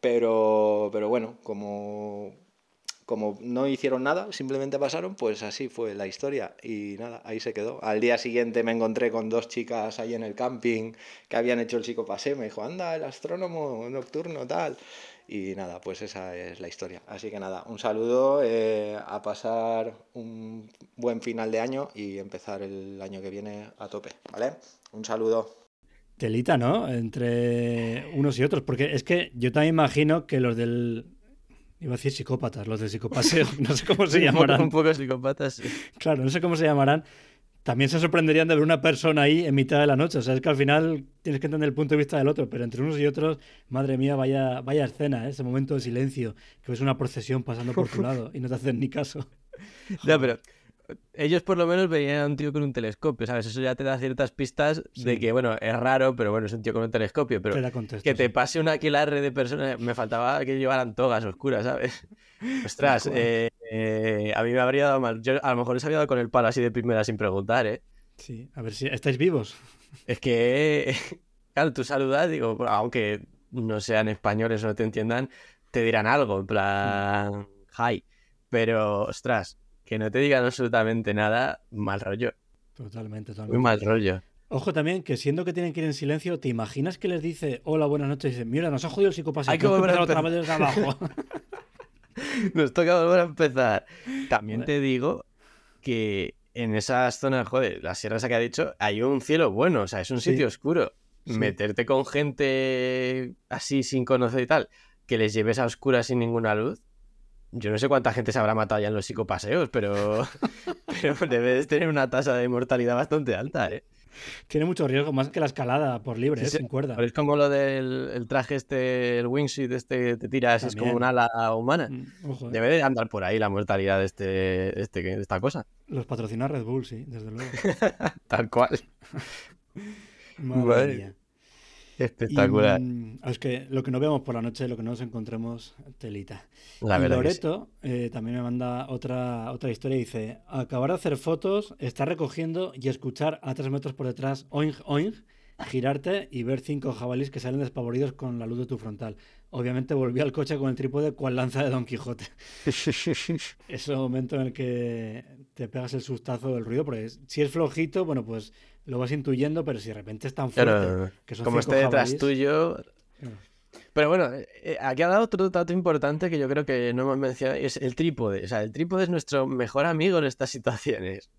pero, pero bueno, como, como no hicieron nada, simplemente pasaron, pues así fue la historia. Y nada, ahí se quedó. Al día siguiente me encontré con dos chicas ahí en el camping que habían hecho el psicopaseo. Me dijo, anda, el astrónomo nocturno, tal. Y nada, pues esa es la historia. Así que nada, un saludo, eh, a pasar un buen final de año y empezar el año que viene a tope, ¿vale? Un saludo. Telita, ¿no? Entre unos y otros, porque es que yo también imagino que los del Iba a decir psicópatas, los de psicopaseo, no sé cómo se llamarán. Un poco, psicópatas, Claro, no sé cómo se llamarán. También se sorprenderían de ver una persona ahí en mitad de la noche. O sea, es que al final tienes que entender el punto de vista del otro, pero entre unos y otros, madre mía, vaya, vaya escena, ¿eh? ese momento de silencio, que ves una procesión pasando por tu lado y no te hacen ni caso. No, pero ellos por lo menos veían a un tío con un telescopio, ¿sabes? Eso ya te da ciertas pistas de que, bueno, es raro, pero bueno, es un tío con un telescopio. Pero que te pase un aquelarre de personas, me faltaba que llevaran togas oscuras, ¿sabes? Ostras, eh, eh, a mí me habría dado mal. Yo a lo mejor les había dado con el palo así de primera sin preguntar, ¿eh? Sí, a ver si estáis vivos. Es que, claro, tú saludas, digo, aunque no sean españoles o no te entiendan, te dirán algo, en plan, hi. Pero, ostras, que no te digan absolutamente nada, mal rollo. Totalmente, totalmente. Muy mal rollo. Ojo también que siendo que tienen que ir en silencio, ¿te imaginas que les dice hola, buenas noches? Y dicen, mira, nos ha jodido el psicopaseo. Hay que volver a otra vez desde abajo. nos toca volver a empezar. También te digo que en esas zonas, joder, la sierra esa que ha dicho, hay un cielo bueno, o sea, es un sitio oscuro. Meterte con gente así sin conocer y tal, que les lleves a oscuras sin ninguna luz, yo no sé cuánta gente se habrá matado ya en los psicopaseos, pero, pero debes tener una tasa de mortalidad bastante alta, ¿eh? Tiene mucho riesgo, más que la escalada por libre, ¿eh? sin cuerda. es como lo del traje este, el wingsuit este que te tiras, es como un ala humana. Mm, eh. Debe de andar por ahí la mortalidad de, este, este, de esta cosa. Los patrocina Red Bull, sí, desde luego. Tal cual. Madre Espectacular. Mm, es que lo que no veamos por la noche, lo que no nos encontremos, telita. La y Loreto eh, también me manda otra, otra historia y dice: Acabar de hacer fotos, estar recogiendo y escuchar a tres metros por detrás, oing, oing, girarte y ver cinco jabalíes que salen despavoridos con la luz de tu frontal. Obviamente volví al coche con el trípode cual lanza de Don Quijote. es el momento en el que te pegas el sustazo del ruido, porque si es flojito, bueno, pues lo vas intuyendo, pero si de repente es tan fuerte que son como esté detrás tuyo. Pero bueno, eh, aquí ha dado otro dato importante que yo creo que no hemos mencionado, es el trípode. O sea, el trípode es nuestro mejor amigo en estas situaciones.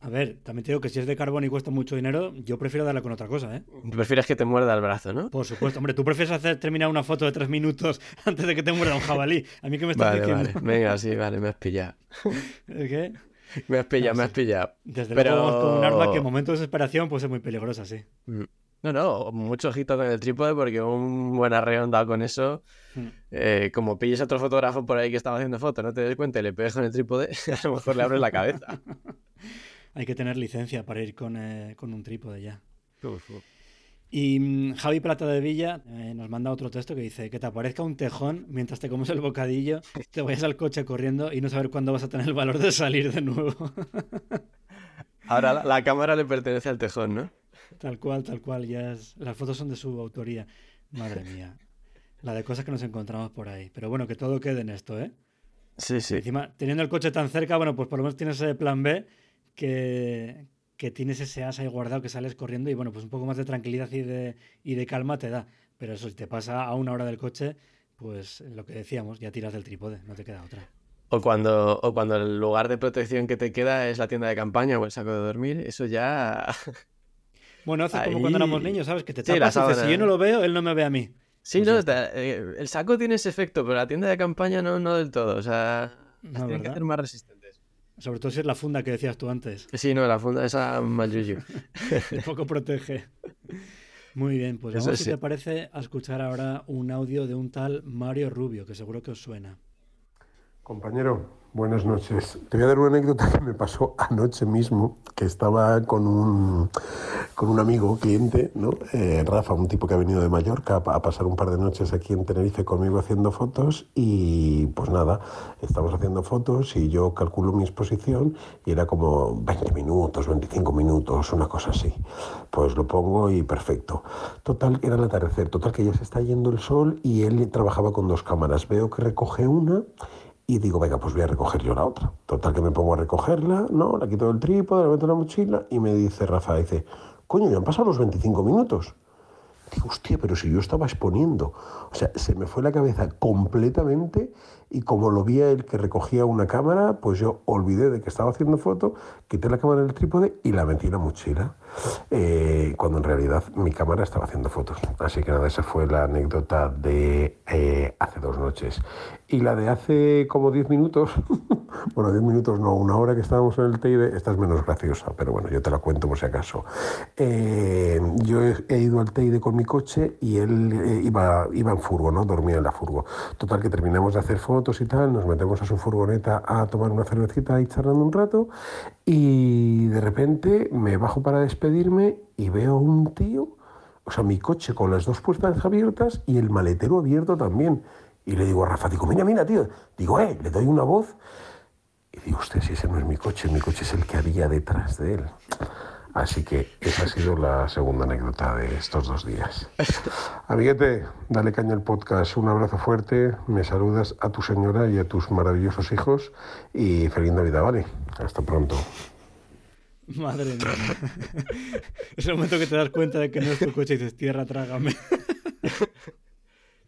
A ver, también te digo que si es de carbón y cuesta mucho dinero, yo prefiero darle con otra cosa, ¿eh? Prefieres que te muerda el brazo, ¿no? Por supuesto. Hombre, tú prefieres hacer terminar una foto de tres minutos antes de que te muerda un jabalí. A mí que me estás vale, diciendo. Vale, venga, sí, vale, me has pillado. ¿Qué? Me has pillado, me has pillado. Desde Pero... luego con un arma que en momentos de desesperación puede ser muy peligrosa, sí. Mm. No, no, mucho ojito con el trípode porque un buen arreón dado con eso. Mm. Eh, como pilles a otro fotógrafo por ahí que estaba haciendo foto, no te des cuenta y le pegas con el trípode, a lo mejor le abres la cabeza. Hay que tener licencia para ir con, eh, con un trípode ya. Y mm, Javi Plata de Villa eh, nos manda otro texto que dice que te aparezca un tejón mientras te comes el bocadillo, te vayas al coche corriendo y no saber cuándo vas a tener el valor de salir de nuevo. Ahora la, cámara le pertenece al tejón, ¿no? Tal cual, tal cual. Ya es... Las fotos son de su autoría. Madre mía. La de cosas que nos encontramos por ahí. Pero bueno, que todo quede en esto, ¿eh? Sí, sí. Encima, teniendo el coche tan cerca, bueno, pues por lo menos tienes ese plan B que, que tienes ese asa ahí guardado que sales corriendo y bueno, pues un poco más de tranquilidad y de, y de calma te da. Pero eso, si te pasa a una hora del coche, pues lo que decíamos, ya tiras del trípode, no te queda otra. O cuando, o cuando el lugar de protección que te queda es la tienda de campaña o el saco de dormir, eso ya... Bueno, hace como cuando éramos niños, ¿sabes? Que te tapas y dices, si yo no lo veo, él no me ve a mí. Sí, pues no, eh, el saco tiene ese efecto, pero la tienda de campaña no, no del todo. O sea, tiene que ser más resistente. Sobre todo si es la funda que decías tú antes. Sí, no, la funda esa Mayuyu. poco protege. Muy bien, pues vamos, si te parece, a escuchar ahora un audio de un tal Mario Rubio, que seguro que os suena. Compañero, buenas noches. Te voy a dar una anécdota que me pasó anoche mismo, que estaba con un, con un amigo, cliente, ¿no? Eh, Rafa, un tipo que ha venido de Mallorca a, pasar un par de noches aquí en Tenerife conmigo haciendo fotos y pues nada, estamos haciendo fotos y yo calculo mi exposición y era como 20 minutos, 25 minutos, una cosa así. Pues lo pongo y perfecto. Total, era el atardecer, total que ya se está yendo el sol y él trabajaba con dos cámaras. Veo que recoge una Y digo, venga, pues voy a recoger yo la otra. Total que me pongo a recogerla, ¿no? La quito del trípode, la meto en la mochila y me dice Rafa, dice, coño, ya han pasado los 25 minutos. Digo, hostia, pero si yo estaba exponiendo. O sea, se me fue la cabeza completamente y como lo vi a él que recogía una cámara, pues yo olvidé de que estaba haciendo foto, quité la cámara del trípode y la metí en la mochila, eh, cuando en realidad mi cámara estaba haciendo fotos. Así que nada, esa fue la anécdota de eh, hace dos noches. Y la de hace como 10 minutos, bueno, 10 minutos no, una hora que estábamos en el Teide, esta es menos graciosa, pero bueno, yo te la cuento por si acaso. Eh, yo he, ido al Teide con mi coche y él iba, iba en furgo, ¿no? Dormía en la furgo. Total que terminamos de hacer fotos y tal, nos metemos a su furgoneta a tomar una cervecita y charlando un rato y de repente me bajo para despedirme y veo un tío, o sea, mi coche con las dos puertas abiertas y el maletero abierto también. Y le digo a Rafa, digo, mira, mira, tío, digo, eh, le doy una voz y digo, usted, si ese no es mi coche, mi coche es el que había detrás de él. Así que esa ha sido la segunda anécdota de estos dos días. Amiguete, dale caña al podcast. Un abrazo fuerte. Me saludas a tu señora y a tus maravillosos hijos. Y feliz Navidad, ¿vale? Hasta pronto. Madre mía. es el momento que te das cuenta de que no es tu coche y dices, tierra, trágame.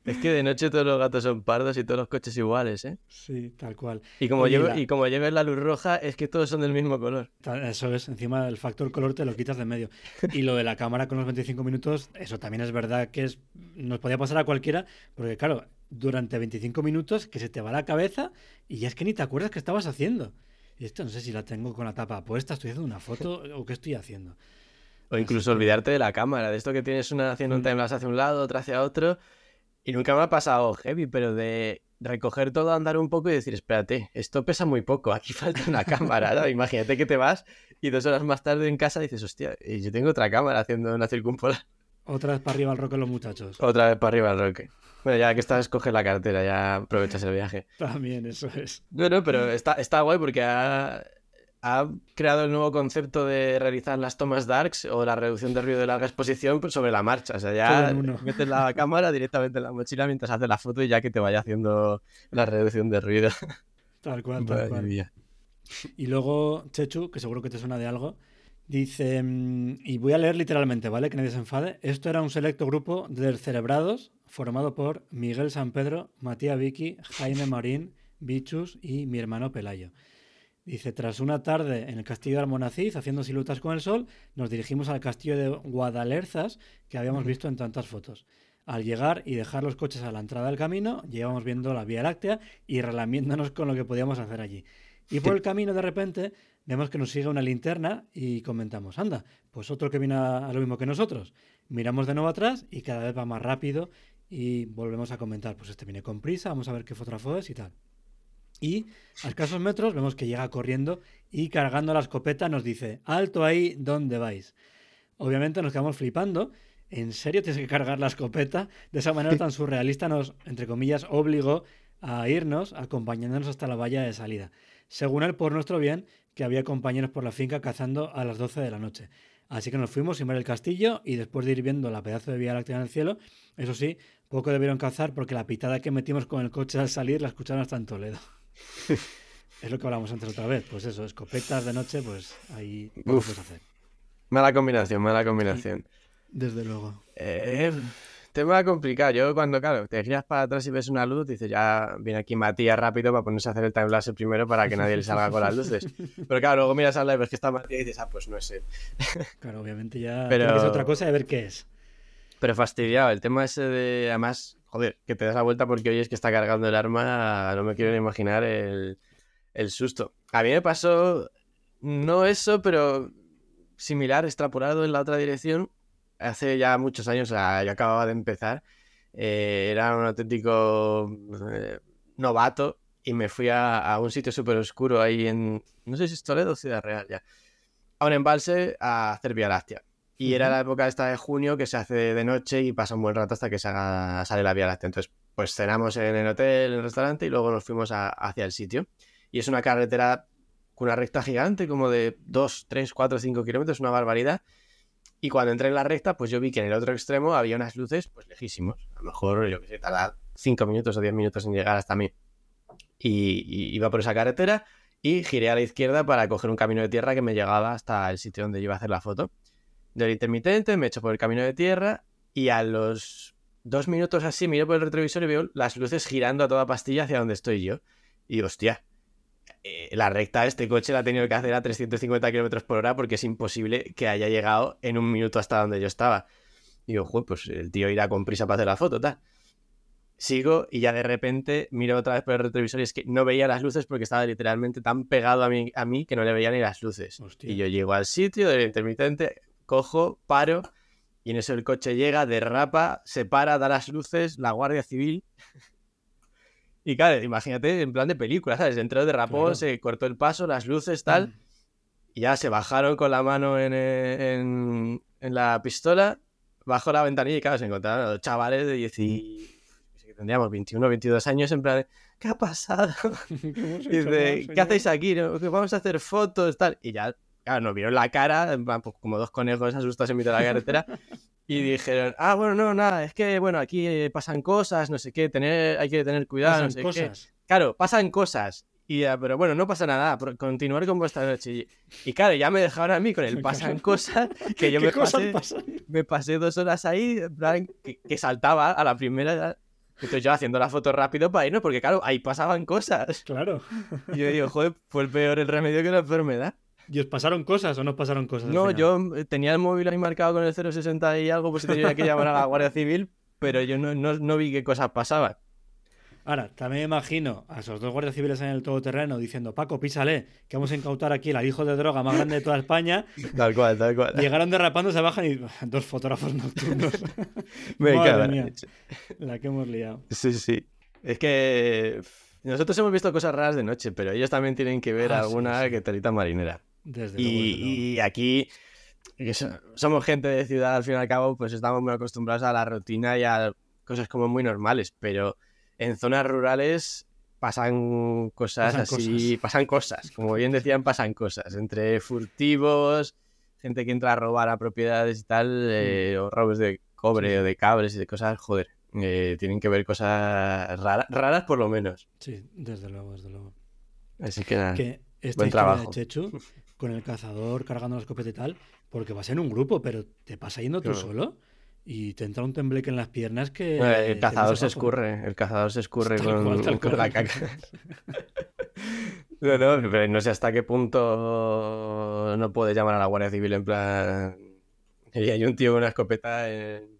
Es que de noche todos los gatos son pardos y todos los coches iguales, ¿eh? Sí, tal cual. Y como, y como lleves la luz roja, es que todos son del mismo color. Eso es, encima el factor color te lo quitas de medio. Y lo de la cámara con los 25 minutos, eso también es verdad que es nos podía pasar a cualquiera, porque claro, durante 25 minutos que se te va la cabeza y ya es que ni te acuerdas qué estabas haciendo. Y esto no sé si la tengo con la tapa puesta, estoy haciendo una foto o qué estoy haciendo. O incluso olvidarte de la cámara, de esto que tienes una haciendo un mm. timelapse hacia un lado, otra hacia otro y nunca me ha pasado heavy, pero de recoger todo, andar un poco y decir, espérate, esto pesa muy poco, aquí falta una cámara, ¿no? Imagínate que te vas y dos horas más tarde en casa dices, hostia, y yo tengo otra cámara haciendo una circunpolar. Otra vez para arriba al roque los muchachos. Otra vez para arriba al roque. Bueno, ya que estás, coge la cartera, ya aprovechas el viaje. También, eso es. Bueno, pero está, está guay porque ha, ha creado el nuevo concepto de realizar las tomas darks o la reducción de ruido de larga exposición pues, sobre la marcha. O sea, ya metes la cámara directamente en la mochila mientras haces la foto y ya que te vaya haciendo la reducción de ruido. Tal cual, tal cual. Y luego Chechu, que seguro que te suena de algo, dice, mm, y voy a leer literalmente, ¿vale? Que nadie se enfade. Esto era un selecto grupo de cerebrados formado por Miguel San Pedro, Matías Vicky, Jaime Marín, Bichus y mi hermano Pelayo. Dice, tras una tarde en el castillo de Almonacid haciendo siluetas con el sol, nos dirigimos al castillo de Guadalerzas que habíamos visto en tantas fotos. Al llegar y dejar los coches a la entrada del camino, llevamos viendo la Vía Láctea y relamiéndonos con lo que podíamos hacer allí. Y por el camino, de repente, vemos que nos sigue una linterna y comentamos, anda, pues otro que viene a lo mismo que nosotros. Miramos de nuevo atrás y cada vez va más rápido y volvemos a comentar, pues este viene con prisa, vamos a ver qué fotógrafo es y tal. Y a escasos metros vemos que llega corriendo y cargando la escopeta nos dice, alto ahí, ¿dónde vais? Obviamente nos quedamos flipando. ¿En serio tienes que cargar la escopeta? De esa manera tan surrealista nos, entre comillas, obligó a irnos acompañándonos hasta la valla de salida. Según él, por nuestro bien, que había compañeros por la finca cazando a las 12 de la noche. Así que nos fuimos sin ver el castillo y después de ir viendo la pedazo de Vía Láctea en el cielo, eso sí, poco debieron cazar porque la pitada que metimos con el coche al salir la escucharon hasta en Toledo. es lo que hablamos antes otra vez. Pues eso, escopetas de noche, pues ahí puedes hacer. Mala combinación, mala combinación. Desde luego. Eh, tema complicado. Yo cuando, claro, te giras para atrás y ves una luz, dices, ya viene aquí Matías rápido para ponerse a hacer el timelapse primero para que nadie le salga con las luces. Pero claro, luego miras al y ves que está Matías y dices, ah, pues no es él. Claro, obviamente ya Pero... es otra cosa de ver qué es. Pero fastidiado, el tema ese de, además, joder, que te das la vuelta porque oyes que está cargando el arma, no me quiero ni imaginar el, susto. A mí me pasó, no eso, pero similar, extrapolado en la otra dirección, hace ya muchos años, yo acababa de empezar, eh, era un auténtico eh, novato y me fui a, un sitio súper oscuro ahí en, no sé si es Toledo o Ciudad Real ya, a un embalse a hacer Vía Láctea. Y era la época esta de junio que se hace de noche y pasa un buen rato hasta que sale la Vía Láctea. Entonces, pues cenamos en el hotel, en el restaurante y luego nos fuimos hacia el sitio. Y es una carretera con una recta gigante, como de 2, 3, 4, 5 kilómetros, una barbaridad. Y cuando entré en la recta, pues yo vi que en el otro extremo había unas luces, pues lejísimos. A lo mejor, yo qué sé, tarda 5 minutos o 10 minutos en llegar hasta mí. y, iba por esa carretera y giré a la izquierda para coger un camino de tierra que me llegaba hasta el sitio donde iba a hacer la foto. Del intermitente me echo por el camino de tierra y a los dos minutos así miro por el retrovisor y veo las luces girando a toda pastilla hacia donde estoy yo. Y hostia, eh, la recta de este coche la ha tenido que hacer a 350 km por hora porque es imposible que haya llegado en un minuto hasta donde yo estaba. Y digo, "Joder, pues el tío irá con prisa para hacer la foto, tal. Sigo y ya de repente miro otra vez por el retrovisor y es que no veía las luces porque estaba literalmente tan pegado a mí, a mí que no le veía ni las luces. Hostia. Y yo llego al sitio del intermitente, cojo, paro y en eso el coche llega, derrapa, se para, da las luces, la Guardia Civil. Y claro, imagínate en plan de película, ¿sabes? Entró, derrapó, Claro. se cortó el paso, las luces, tal. Y ya se bajaron con la mano en, eh, en- en la pistola, bajó la ventanilla y claro, se encontraron a los chavales de 10 y... que Tendríamos 21, 22 años en plan, ¿qué ha pasado? Y dice, ¿qué hacéis aquí? no? Vamos a hacer fotos, tal. Y ya, claro, nos vieron la cara, pues, como dos conejos asustados en mitad de la carretera. Y dijeron, ah, bueno, no, nada, es que, bueno, aquí eh, pasan cosas, no sé qué, tener, hay que tener cuidado, Pasan no sé qué. cosas. Claro, pasan cosas. Y, ya, pero bueno, no pasa nada, continuar con vuestra noche. Y, claro, ya me dejaron a mí con el pasan cosas, que yo ¿Qué me cosas pasé, me pasé dos horas ahí, que, que saltaba a la primera. Entonces yo haciendo la foto rápido para irnos, porque claro, ahí pasaban cosas. Claro. Y yo digo, joder, fue el peor el remedio que la enfermedad. ¿Y os pasaron cosas o no os pasaron cosas? No, yo eh, tenía el móvil ahí marcado con el 060 y algo, pues tenía que llamar a la Guardia Civil, pero yo no, no, no vi qué cosas pasaban. Ahora, también imagino a esos dos guardias civiles en el todoterreno diciendo, Paco, písale, que vamos a incautar aquí el alijo de droga más grande de toda España. Tal cual, tal cual. Llegaron derrapando, se bajan y dos fotógrafos nocturnos. Me Madre mía, la que hemos liado. Sí, sí. Es que nosotros hemos visto cosas raras de noche, pero ellos también tienen que ver Ah, sí, alguna sí. que telita marinera. Desde desde luego. Y, y aquí, que so- somos gente de ciudad, al fin y al cabo, pues estamos muy acostumbrados a la rutina y a cosas como muy normales, pero en zonas rurales pasan cosas Pasan así, cosas. pasan cosas, como bien decían, pasan cosas, entre furtivos, gente que entra a robar a propiedades y tal, eh, o robos de cobre Mm. Sí, sí. o de cabres y de cosas, joder, eh, tienen que ver cosas rara- raras por lo menos. Sí, desde luego, desde luego. Así que nada. Que esta Buen trabajo. de Chechu, con el cazador cargando la escopeta y tal, porque vas en un grupo, pero te pasa yendo tú Claro. solo y te entra un tembleque en las piernas que... El cazador se escurre, el cazador se escurre con, cual, con la caca. No, no, pero no sé hasta qué punto no puede llamar a la Guardia Civil en plan... Y hay un tío con una escopeta. en-.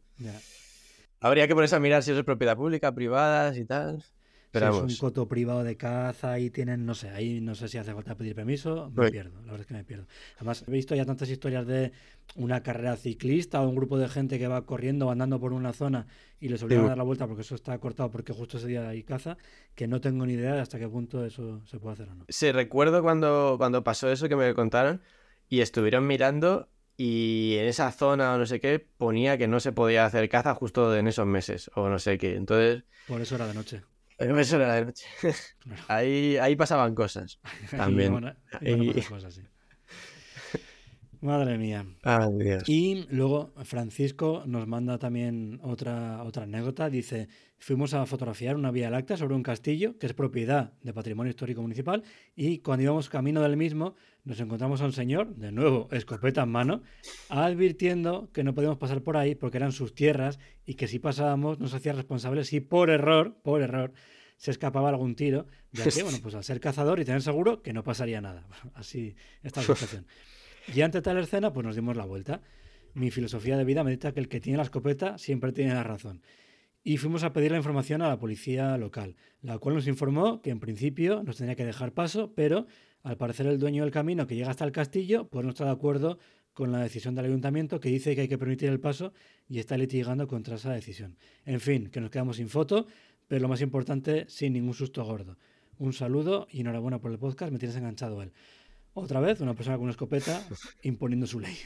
Habría que ponerse a mirar si eso es propiedad pública, privada y tal. Pero si es un coto privado de caza y tienen, no sé, ahí no sé si hace falta pedir permiso, me pierdo, la verdad es que me pierdo. Además, he visto ya tantas historias de una carrera ciclista o un grupo de gente que va corriendo o andando por una zona y les obligan a dar la vuelta porque eso está cortado porque justo ese día hay caza, que no tengo ni idea de hasta qué punto eso se puede hacer o no. sí, recuerdo cuando, cuando pasó eso que me contaron y estuvieron mirando y en esa zona o no sé qué ponía que no se podía hacer caza justo en esos meses o no sé qué. Entonces, Por eso era de noche. Eso era de noche. Ahí, ahí pasaban cosas. También. Iban a Y- cosas así. Madre mía. Ay, Dios. Y luego Francisco nos manda también otra, otra anécdota. Dice, fuimos a fotografiar una vía láctea sobre un castillo que es propiedad de Patrimonio Histórico Municipal y cuando íbamos camino del mismo nos encontramos a un señor, de nuevo, escopeta en mano, advirtiendo que no podíamos pasar por ahí porque eran sus tierras y que si pasábamos nos hacía responsables si por error, por error, se escapaba algún tiro, ya que, bueno, pues al ser cazador y tener seguro que no pasaría nada. Así está la situación. Y ante tal escena, pues nos dimos la vuelta. Mi filosofía de vida me dicta que el que tiene la escopeta siempre tiene la razón. Y fuimos a pedir la información a la policía local, la cual nos informó que en principio nos tenía que dejar paso, pero al parecer el dueño del camino que llega hasta el castillo, pues no está de acuerdo con la decisión del ayuntamiento que dice que hay que permitir el paso y está litigando contra esa decisión. En fin, que nos quedamos sin foto, pero lo más importante, sin ningún susto gordo. Un saludo y enhorabuena por el podcast, me tienes enganchado él. Otra vez, una persona con una escopeta imponiendo su ley.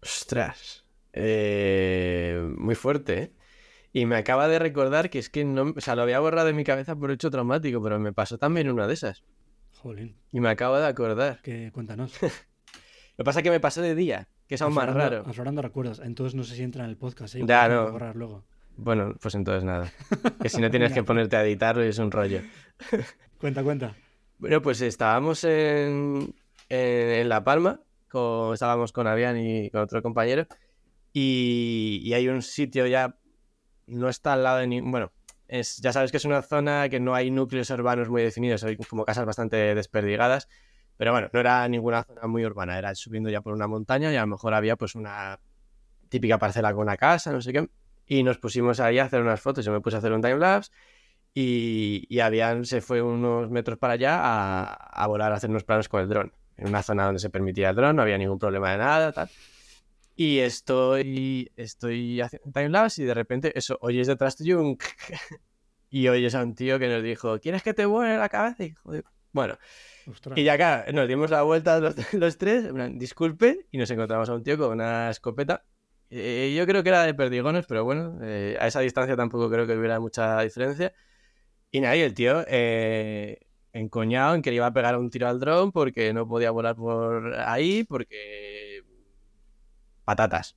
Ostras. Eh, muy fuerte, ¿eh? Y me acaba de recordar que es que no, o sea, lo había borrado de mi cabeza por hecho traumático, pero me pasó también una de esas. Jolín, Y me acabo de acordar. que cuéntanos. Lo que pasa es que me pasó de día, que es aún más raro. Aflorando recuerdos. Entonces no sé si entra en el podcast. ¿eh? Ya, no. borrar luego. Bueno, pues entonces nada. Que si no tienes que ponerte a editarlo y es un rollo. Cuenta, cuenta. Bueno, pues estábamos en, en, La Palma, con, estábamos con Avian y con otro compañero, y, hay un sitio ya, no está al lado de ningún, bueno, es, ya sabes que es una zona que no hay núcleos urbanos muy definidos, hay como casas bastante desperdigadas, pero bueno, no era ninguna zona muy urbana, era subiendo ya por una montaña y a lo mejor había pues una típica parcela con una casa, no sé qué, y nos pusimos ahí a hacer unas fotos, yo me puse a hacer un timelapse y, y Avian se fue unos metros para allá a, a volar, a hacer unos planos con el dron, en una zona donde se permitía el dron, no había ningún problema de nada, tal. Y estoy, estoy haciendo timelapse y de repente eso, oyes detrás tuyo un... y oyes a un tío que nos dijo, ¿quieres que te vuele la cabeza? Y joder, bueno. Y ya acá nos dimos la vuelta los, tres, disculpe, y nos encontramos a un tío con una escopeta. Eh, yo creo que era de perdigones, pero bueno, eh, a esa distancia tampoco creo que hubiera mucha diferencia. Y nadie, el tío, eh, encoñado en que le iba a pegar un tiro al dron porque no podía volar por ahí, porque patatas.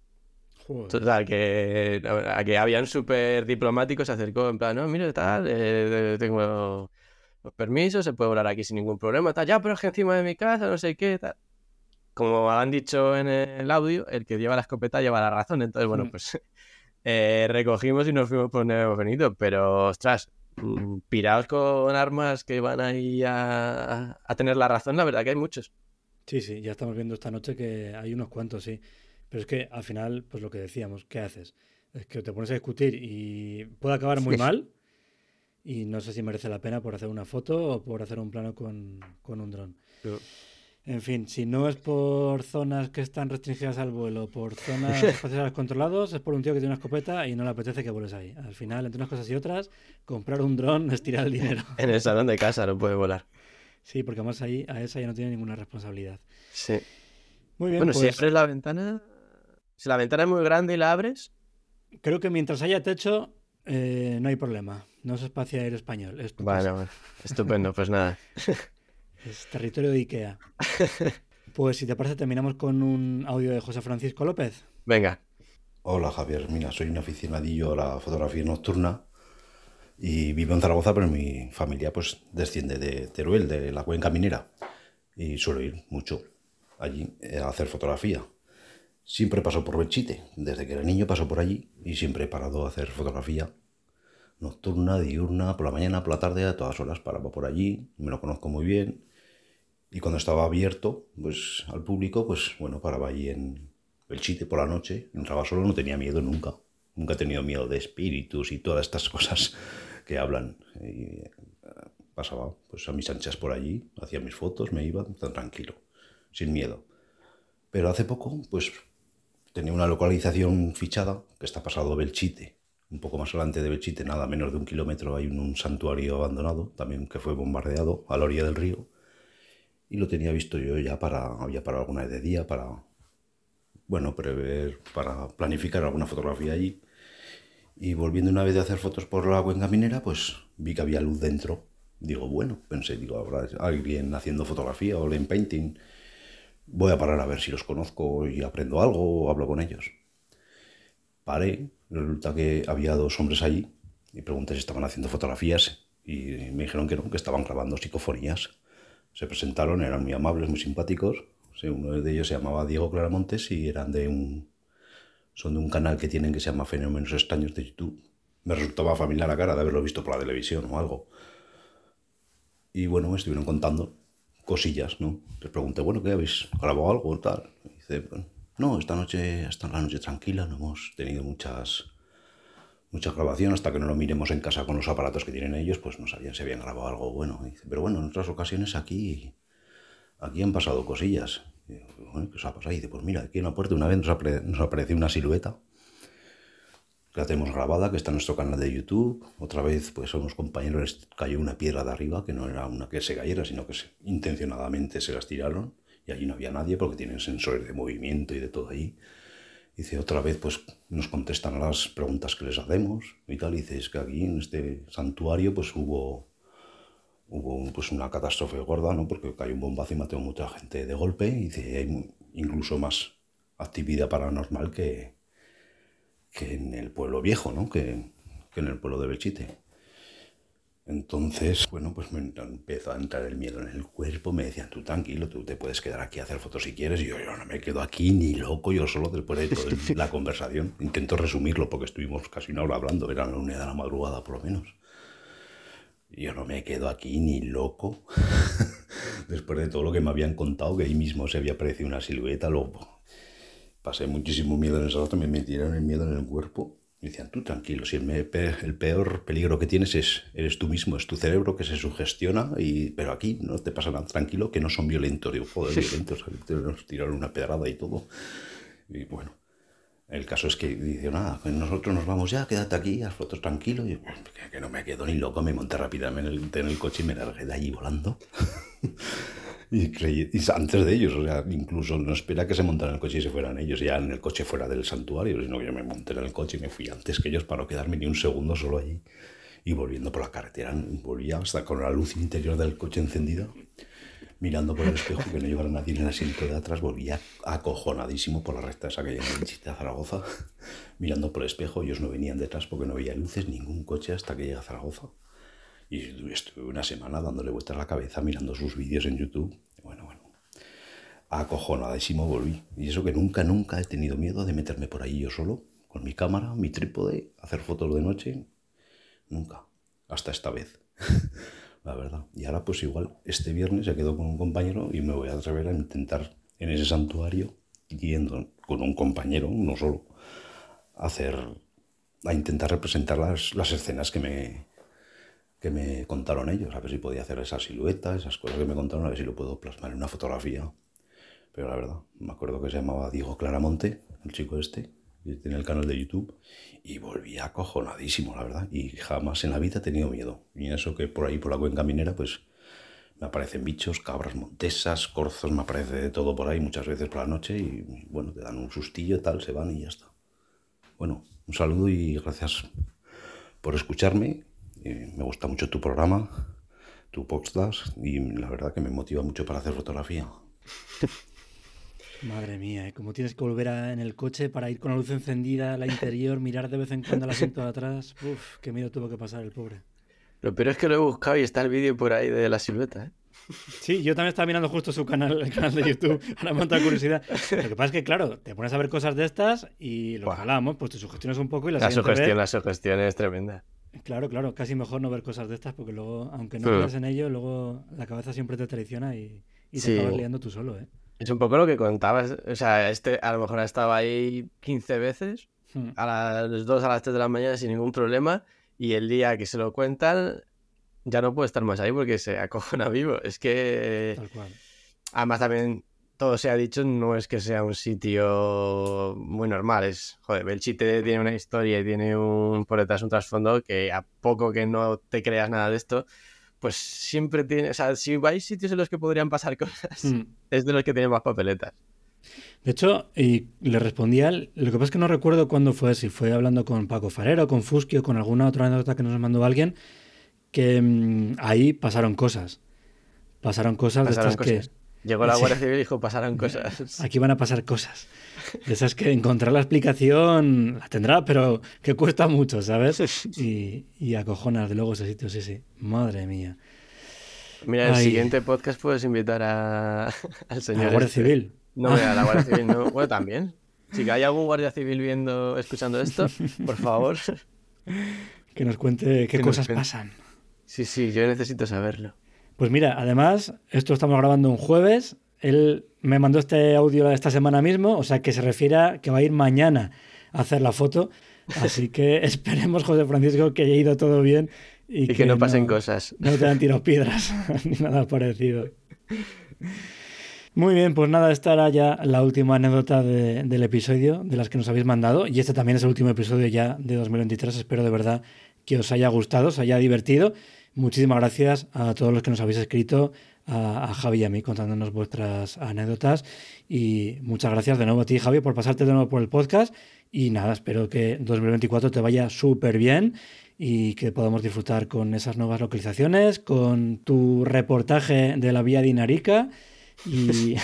Total, que, a que habían súper diplomáticos se acercó en plan, no, mire, tal, eh, tengo los permisos, se puede volar aquí sin ningún problema, tal, ya, pero es que encima de mi casa, no sé qué, tal. Como han dicho en el audio, el que lleva la escopeta lleva la razón, entonces, bueno, mm. pues eh, recogimos y nos fuimos por Nuevo Benito, pero, ostras, mm, pirados con armas que van ahí a, a tener la razón, la verdad que hay muchos. Sí, sí, ya estamos viendo esta noche que hay unos cuantos, sí. Pero es que al final, pues lo que decíamos, ¿qué haces? Es que te pones a discutir y puede acabar muy mal y no sé si merece la pena por hacer una foto o por hacer un plano con, un dron. En fin, si no es por zonas que están restringidas al vuelo, por zonas espaciales controlados, es por un tío que tiene una escopeta y no le apetece que vueles ahí. Al final, entre unas cosas y otras, comprar un dron es tirar el dinero. en el salón de casa no puede volar. Sí, porque además ahí a esa ya no tiene ninguna responsabilidad. Sí. Muy bien. Bueno, si pues abres la ventana, si la ventana es muy grande y la abres. Creo que mientras haya techo, eh, no hay problema. No es espacio aéreo español. Es vale, estupendo, pues nada. Es territorio de Ikea. Pues si te parece, terminamos con un audio de José Francisco López. Venga. Hola Javier, mira, soy un aficionadillo a la fotografía nocturna y vivo en Zaragoza, pero mi familia pues desciende de Teruel, de la cuenca minera, y suelo ir mucho allí a hacer fotografía. Siempre paso por Belchite, desde que era niño paso por allí y siempre he parado a hacer fotografía nocturna, diurna, por la mañana, por la tarde, a todas horas paraba por allí, me lo conozco muy bien. Y cuando estaba abierto pues, al público, pues bueno, paraba allí en Belchite por la noche, entraba solo, no tenía miedo nunca. Nunca he tenido miedo de espíritus y todas estas cosas que hablan. Y pasaba pues a mis anchas por allí, hacía mis fotos, me iba tan tranquilo, sin miedo. Pero hace poco, pues tenía una localización fichada que está pasado Belchite. Un poco más adelante de Belchite, nada menos de un kilómetro, hay un, santuario abandonado, también que fue bombardeado a la orilla del río. Y lo tenía visto yo ya para, había para alguna vez de día, para, bueno, prever, para planificar alguna fotografía allí. Y volviendo una vez de hacer fotos por la cuenca minera, pues vi que había luz dentro. Digo, bueno, pensé, digo, habrá alguien haciendo fotografía o lane painting voy a parar a ver si los conozco y aprendo algo o hablo con ellos. Paré, resulta que había dos hombres allí y pregunté si estaban haciendo fotografías y me dijeron que no, que estaban grabando psicofonías. Se presentaron, eran muy amables, muy simpáticos. uno de ellos se llamaba Diego Claramontes y eran de un, son de un canal que tienen que se llama Fenómenos Extraños de YouTube. Me resultaba familiar la cara de haberlo visto por la televisión o algo. Y bueno, me estuvieron contando cosillas, ¿no? Les pregunté, bueno, ¿qué habéis grabado algo tal? dice, no, esta noche, esta la noche tranquila, no hemos tenido muchas muchas grabaciones hasta que no lo miremos en casa con los aparatos que tienen ellos, pues no sabían si habían grabado algo bueno. dice, pero bueno, en otras ocasiones aquí, aquí han pasado cosillas. bueno, ¿qué os ha pasado? Y dice, pues mira, aquí en la puerta una vez nos, apareció una silueta la tenemos grabada, que está en nuestro canal de YouTube. Otra vez, pues a unos compañeros cayó una piedra de arriba, que no era una que se cayera, sino que intencionadamente se las tiraron. Y allí no había nadie porque tienen sensores de movimiento y de todo ahí. Dice, otra vez, pues nos contestan a las preguntas que les hacemos y tal. Y dice, es que aquí en este santuario, pues hubo, hubo pues una catástrofe gorda, ¿no? Porque cayó un bombazo y mató a mucha gente de golpe. Y dice, hay incluso más actividad paranormal que, que en el pueblo viejo, ¿no? que, en el pueblo de Belchite. Entonces, bueno, pues me empezó a entrar el miedo en el cuerpo. Me decían, tú tranquilo, tú te puedes quedar aquí a hacer fotos si quieres. Y yo, yo no me quedo aquí ni loco, yo solo después de toda la conversación. Intento resumirlo porque estuvimos casi una hora hablando, era la unidad de la madrugada por lo menos. Yo no me quedo aquí ni loco. después de todo lo que me habían contado, que ahí mismo se había aparecido una silueta, luego pasé muchísimo miedo en esa rato, me metieron el miedo en el cuerpo y decían, tú tranquilo, si el, el, peor peligro que tienes es eres tú mismo, es tu cerebro que se sugestiona, y, pero aquí no te pasa nada tranquilo, que no son violentos. Digo, joder, violentos, nos tiraron una pedrada y todo. Y bueno, el caso es que dice, nada, pues nosotros nos vamos ya, quédate aquí, haz fotos tranquilo. Y pues, que, no me quedo ni loco, me monté rápidamente en el, en el coche y me largué de allí volando. Y, antes de ellos, incluso no espera que se montaran el coche y se fueran ellos ya en el coche fuera del santuario, sino que yo me monté en el coche y me fui antes que ellos para no quedarme ni un segundo solo allí. Y volviendo por la carretera, volvía hasta con la luz interior del coche encendida, mirando por el espejo que no llevara nadie en el asiento de atrás, volvía acojonadísimo por la recta esa que hay en de Zaragoza, mirando por el espejo, ellos no venían detrás porque no veía luces, ningún coche hasta que llega a Zaragoza. Y estuve una semana dándole vueltas a la cabeza mirando sus vídeos en YouTube. Bueno, bueno. Acojonadísimo volví. Y eso que nunca, nunca he tenido miedo de meterme por ahí yo solo, con mi cámara, mi trípode, hacer fotos de noche. Nunca. Hasta esta vez. la verdad. Y ahora pues igual, este viernes se quedo con un compañero y me voy a atrever a intentar en ese santuario, yendo con un compañero, no solo, a hacer, a intentar representar las, las escenas que me, que me contaron ellos, a ver si podía hacer esa silueta, esas cosas que me contaron, a ver si lo puedo plasmar en una fotografía. Pero la verdad, me acuerdo que se llamaba Diego Claramonte, el chico este, que el canal de YouTube, y volví acojonadísimo, la verdad, y jamás en la vida he tenido miedo. Y eso que por ahí, por la cuenca minera, pues me aparecen bichos, cabras montesas, corzos, me aparece de todo por ahí muchas veces por la noche, y bueno, te dan un sustillo, tal, se van y ya está. Bueno, un saludo y gracias por escucharme me gusta mucho tu programa, tu podcast, y la verdad que me motiva mucho para hacer fotografía. Madre mía, ¿eh? como tienes que volver en el coche para ir con la luz encendida, la interior, mirar de vez en cuando el asiento de atrás. Uf, qué miedo tuvo que pasar el pobre. Lo peor es que lo he buscado y está el vídeo por ahí de la silueta, ¿eh? Sí, yo también estaba mirando justo su canal, el canal de YouTube, ahora me curiosidad. Lo que pasa es que, claro, te pones a ver cosas de estas y lo que hablábamos, pues te sugestionas un poco y la La sugestión, la sugestión es tremenda. Claro, claro, casi mejor no ver cosas de estas porque luego, aunque no creas en ello, luego la cabeza siempre te traiciona y, te acabas liando tú solo, ¿eh? Es un poco lo que contabas, o sea, este a lo mejor ha estado ahí 15 veces, hmm. a las 2, a las 3 de la mañana sin ningún problema, y el día que se lo cuentan ya no puede estar más ahí porque se acojona vivo. Es que... Tal cual. Además también todo se ha dicho, no es que sea un sitio muy normal. Es, joder, Belchite tiene una historia y tiene un por detrás un trasfondo que a poco que no te creas nada de esto, pues siempre tiene. O sea, si hay sitios en los que podrían pasar cosas, mm. es de los que tienen más papeletas. De hecho, y le respondía, lo que pasa es que no recuerdo cuándo fue, si fue hablando con Paco Farero, con Fusquio, con alguna otra anécdota que nos mandó alguien, que mm, ahí pasaron cosas. Pasaron cosas de estas que Llegó la Guardia Civil y dijo, pasarán cosas. Aquí van a pasar cosas. De esas que encontrar la explicación la tendrá, pero que cuesta mucho, ¿sabes? Y, y acojonas de luego ese sitio, sí, sí. Madre mía. Mira, el siguiente podcast puedes invitar a, al señor. ¿A la Guardia este. Civil? No, a la Guardia Civil no. Bueno, también. Si hay algún Guardia Civil viendo, escuchando esto, por favor. Que nos cuente qué cosas pasan. Sí, sí, yo necesito saberlo. Pues mira, además, esto estamos grabando un jueves. Él me mandó este audio esta semana mismo, o sea que se refiere a que va a ir mañana a hacer la foto. Así que esperemos, José Francisco, que haya ido todo bien y, que, no pasen cosas. No te han tirado piedras ni nada parecido. Muy bien, pues nada, esta era ya la última anécdota del episodio, de las que nos habéis mandado. Y este también es el último episodio ya de 2023. Espero de verdad que os haya gustado, os haya divertido Muchísimas gracias a todos los que nos habéis escrito, a, Javi y a mí contándonos vuestras anécdotas. Y muchas gracias de nuevo a ti, Javi, por pasarte de nuevo por el podcast. Y nada, espero que 2024 te vaya súper bien y que podamos disfrutar con esas nuevas localizaciones, con tu reportaje de la vía dinarica y,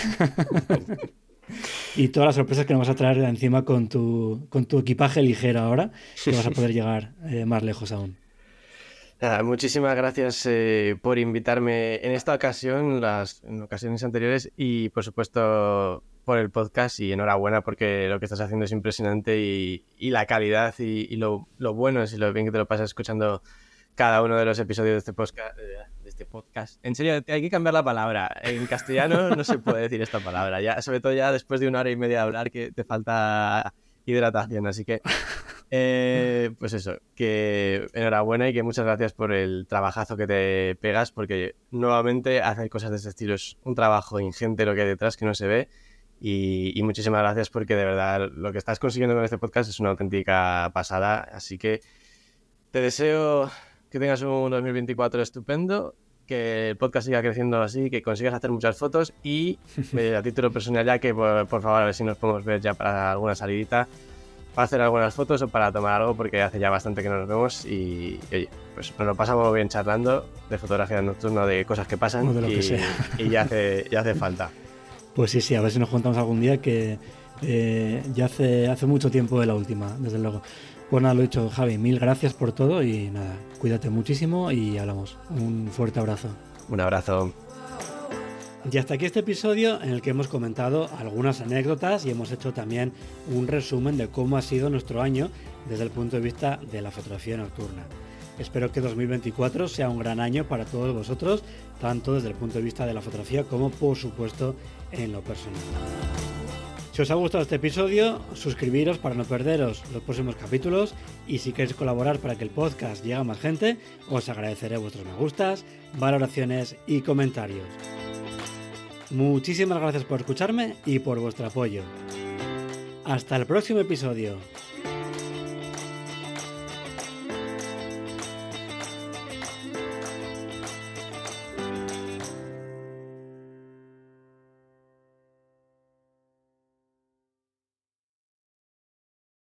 y todas las sorpresas que nos vas a traer encima con tu, con tu equipaje ligero ahora, que vas a poder llegar eh, más lejos aún. Nada, muchísimas gracias eh, por invitarme en esta ocasión, las, en ocasiones anteriores y por supuesto por el podcast y enhorabuena porque lo que estás haciendo es impresionante y, la calidad y, lo, bueno es y lo bien que te lo pasas escuchando cada uno de los episodios de este podcast. De este podcast. En serio, hay que cambiar la palabra. En castellano no se puede decir esta palabra, ya, sobre todo ya después de una hora y media de hablar que te falta hidratación, así que eh, pues eso, que enhorabuena y que muchas gracias por el trabajazo que te pegas, porque nuevamente hacer cosas de este estilo es un trabajo ingente lo que hay detrás que no se ve. Y, muchísimas gracias porque de verdad lo que estás consiguiendo con este podcast es una auténtica pasada. Así que te deseo que tengas un 2024 estupendo, que el podcast siga creciendo así, que consigas hacer muchas fotos y eh, a título personal ya que por, por favor a ver si nos podemos ver ya para alguna salidita para hacer algunas fotos o para tomar algo porque hace ya bastante que no nos vemos y, oye, pues nos lo pasamos bien charlando de fotografía nocturna, de cosas que pasan y, ya, hace, ya hace falta. Pues sí, sí, a ver si nos juntamos algún día que eh, ya hace, hace mucho tiempo de la última, desde luego. Pues nada, lo dicho, Javi, mil gracias por todo y nada, cuídate muchísimo y hablamos. Un fuerte abrazo. Un abrazo. Y hasta aquí este episodio en el que hemos comentado algunas anécdotas y hemos hecho también un resumen de cómo ha sido nuestro año desde el punto de vista de la fotografía nocturna. Espero que 2024 sea un gran año para todos vosotros, tanto desde el punto de vista de la fotografía como por supuesto en lo personal. Si os ha gustado este episodio, suscribiros para no perderos los próximos capítulos y si queréis colaborar para que el podcast llegue a más gente, os agradeceré vuestros me gustas, valoraciones y comentarios. Muchísimas gracias por escucharme y por vuestro apoyo. Hasta el próximo episodio.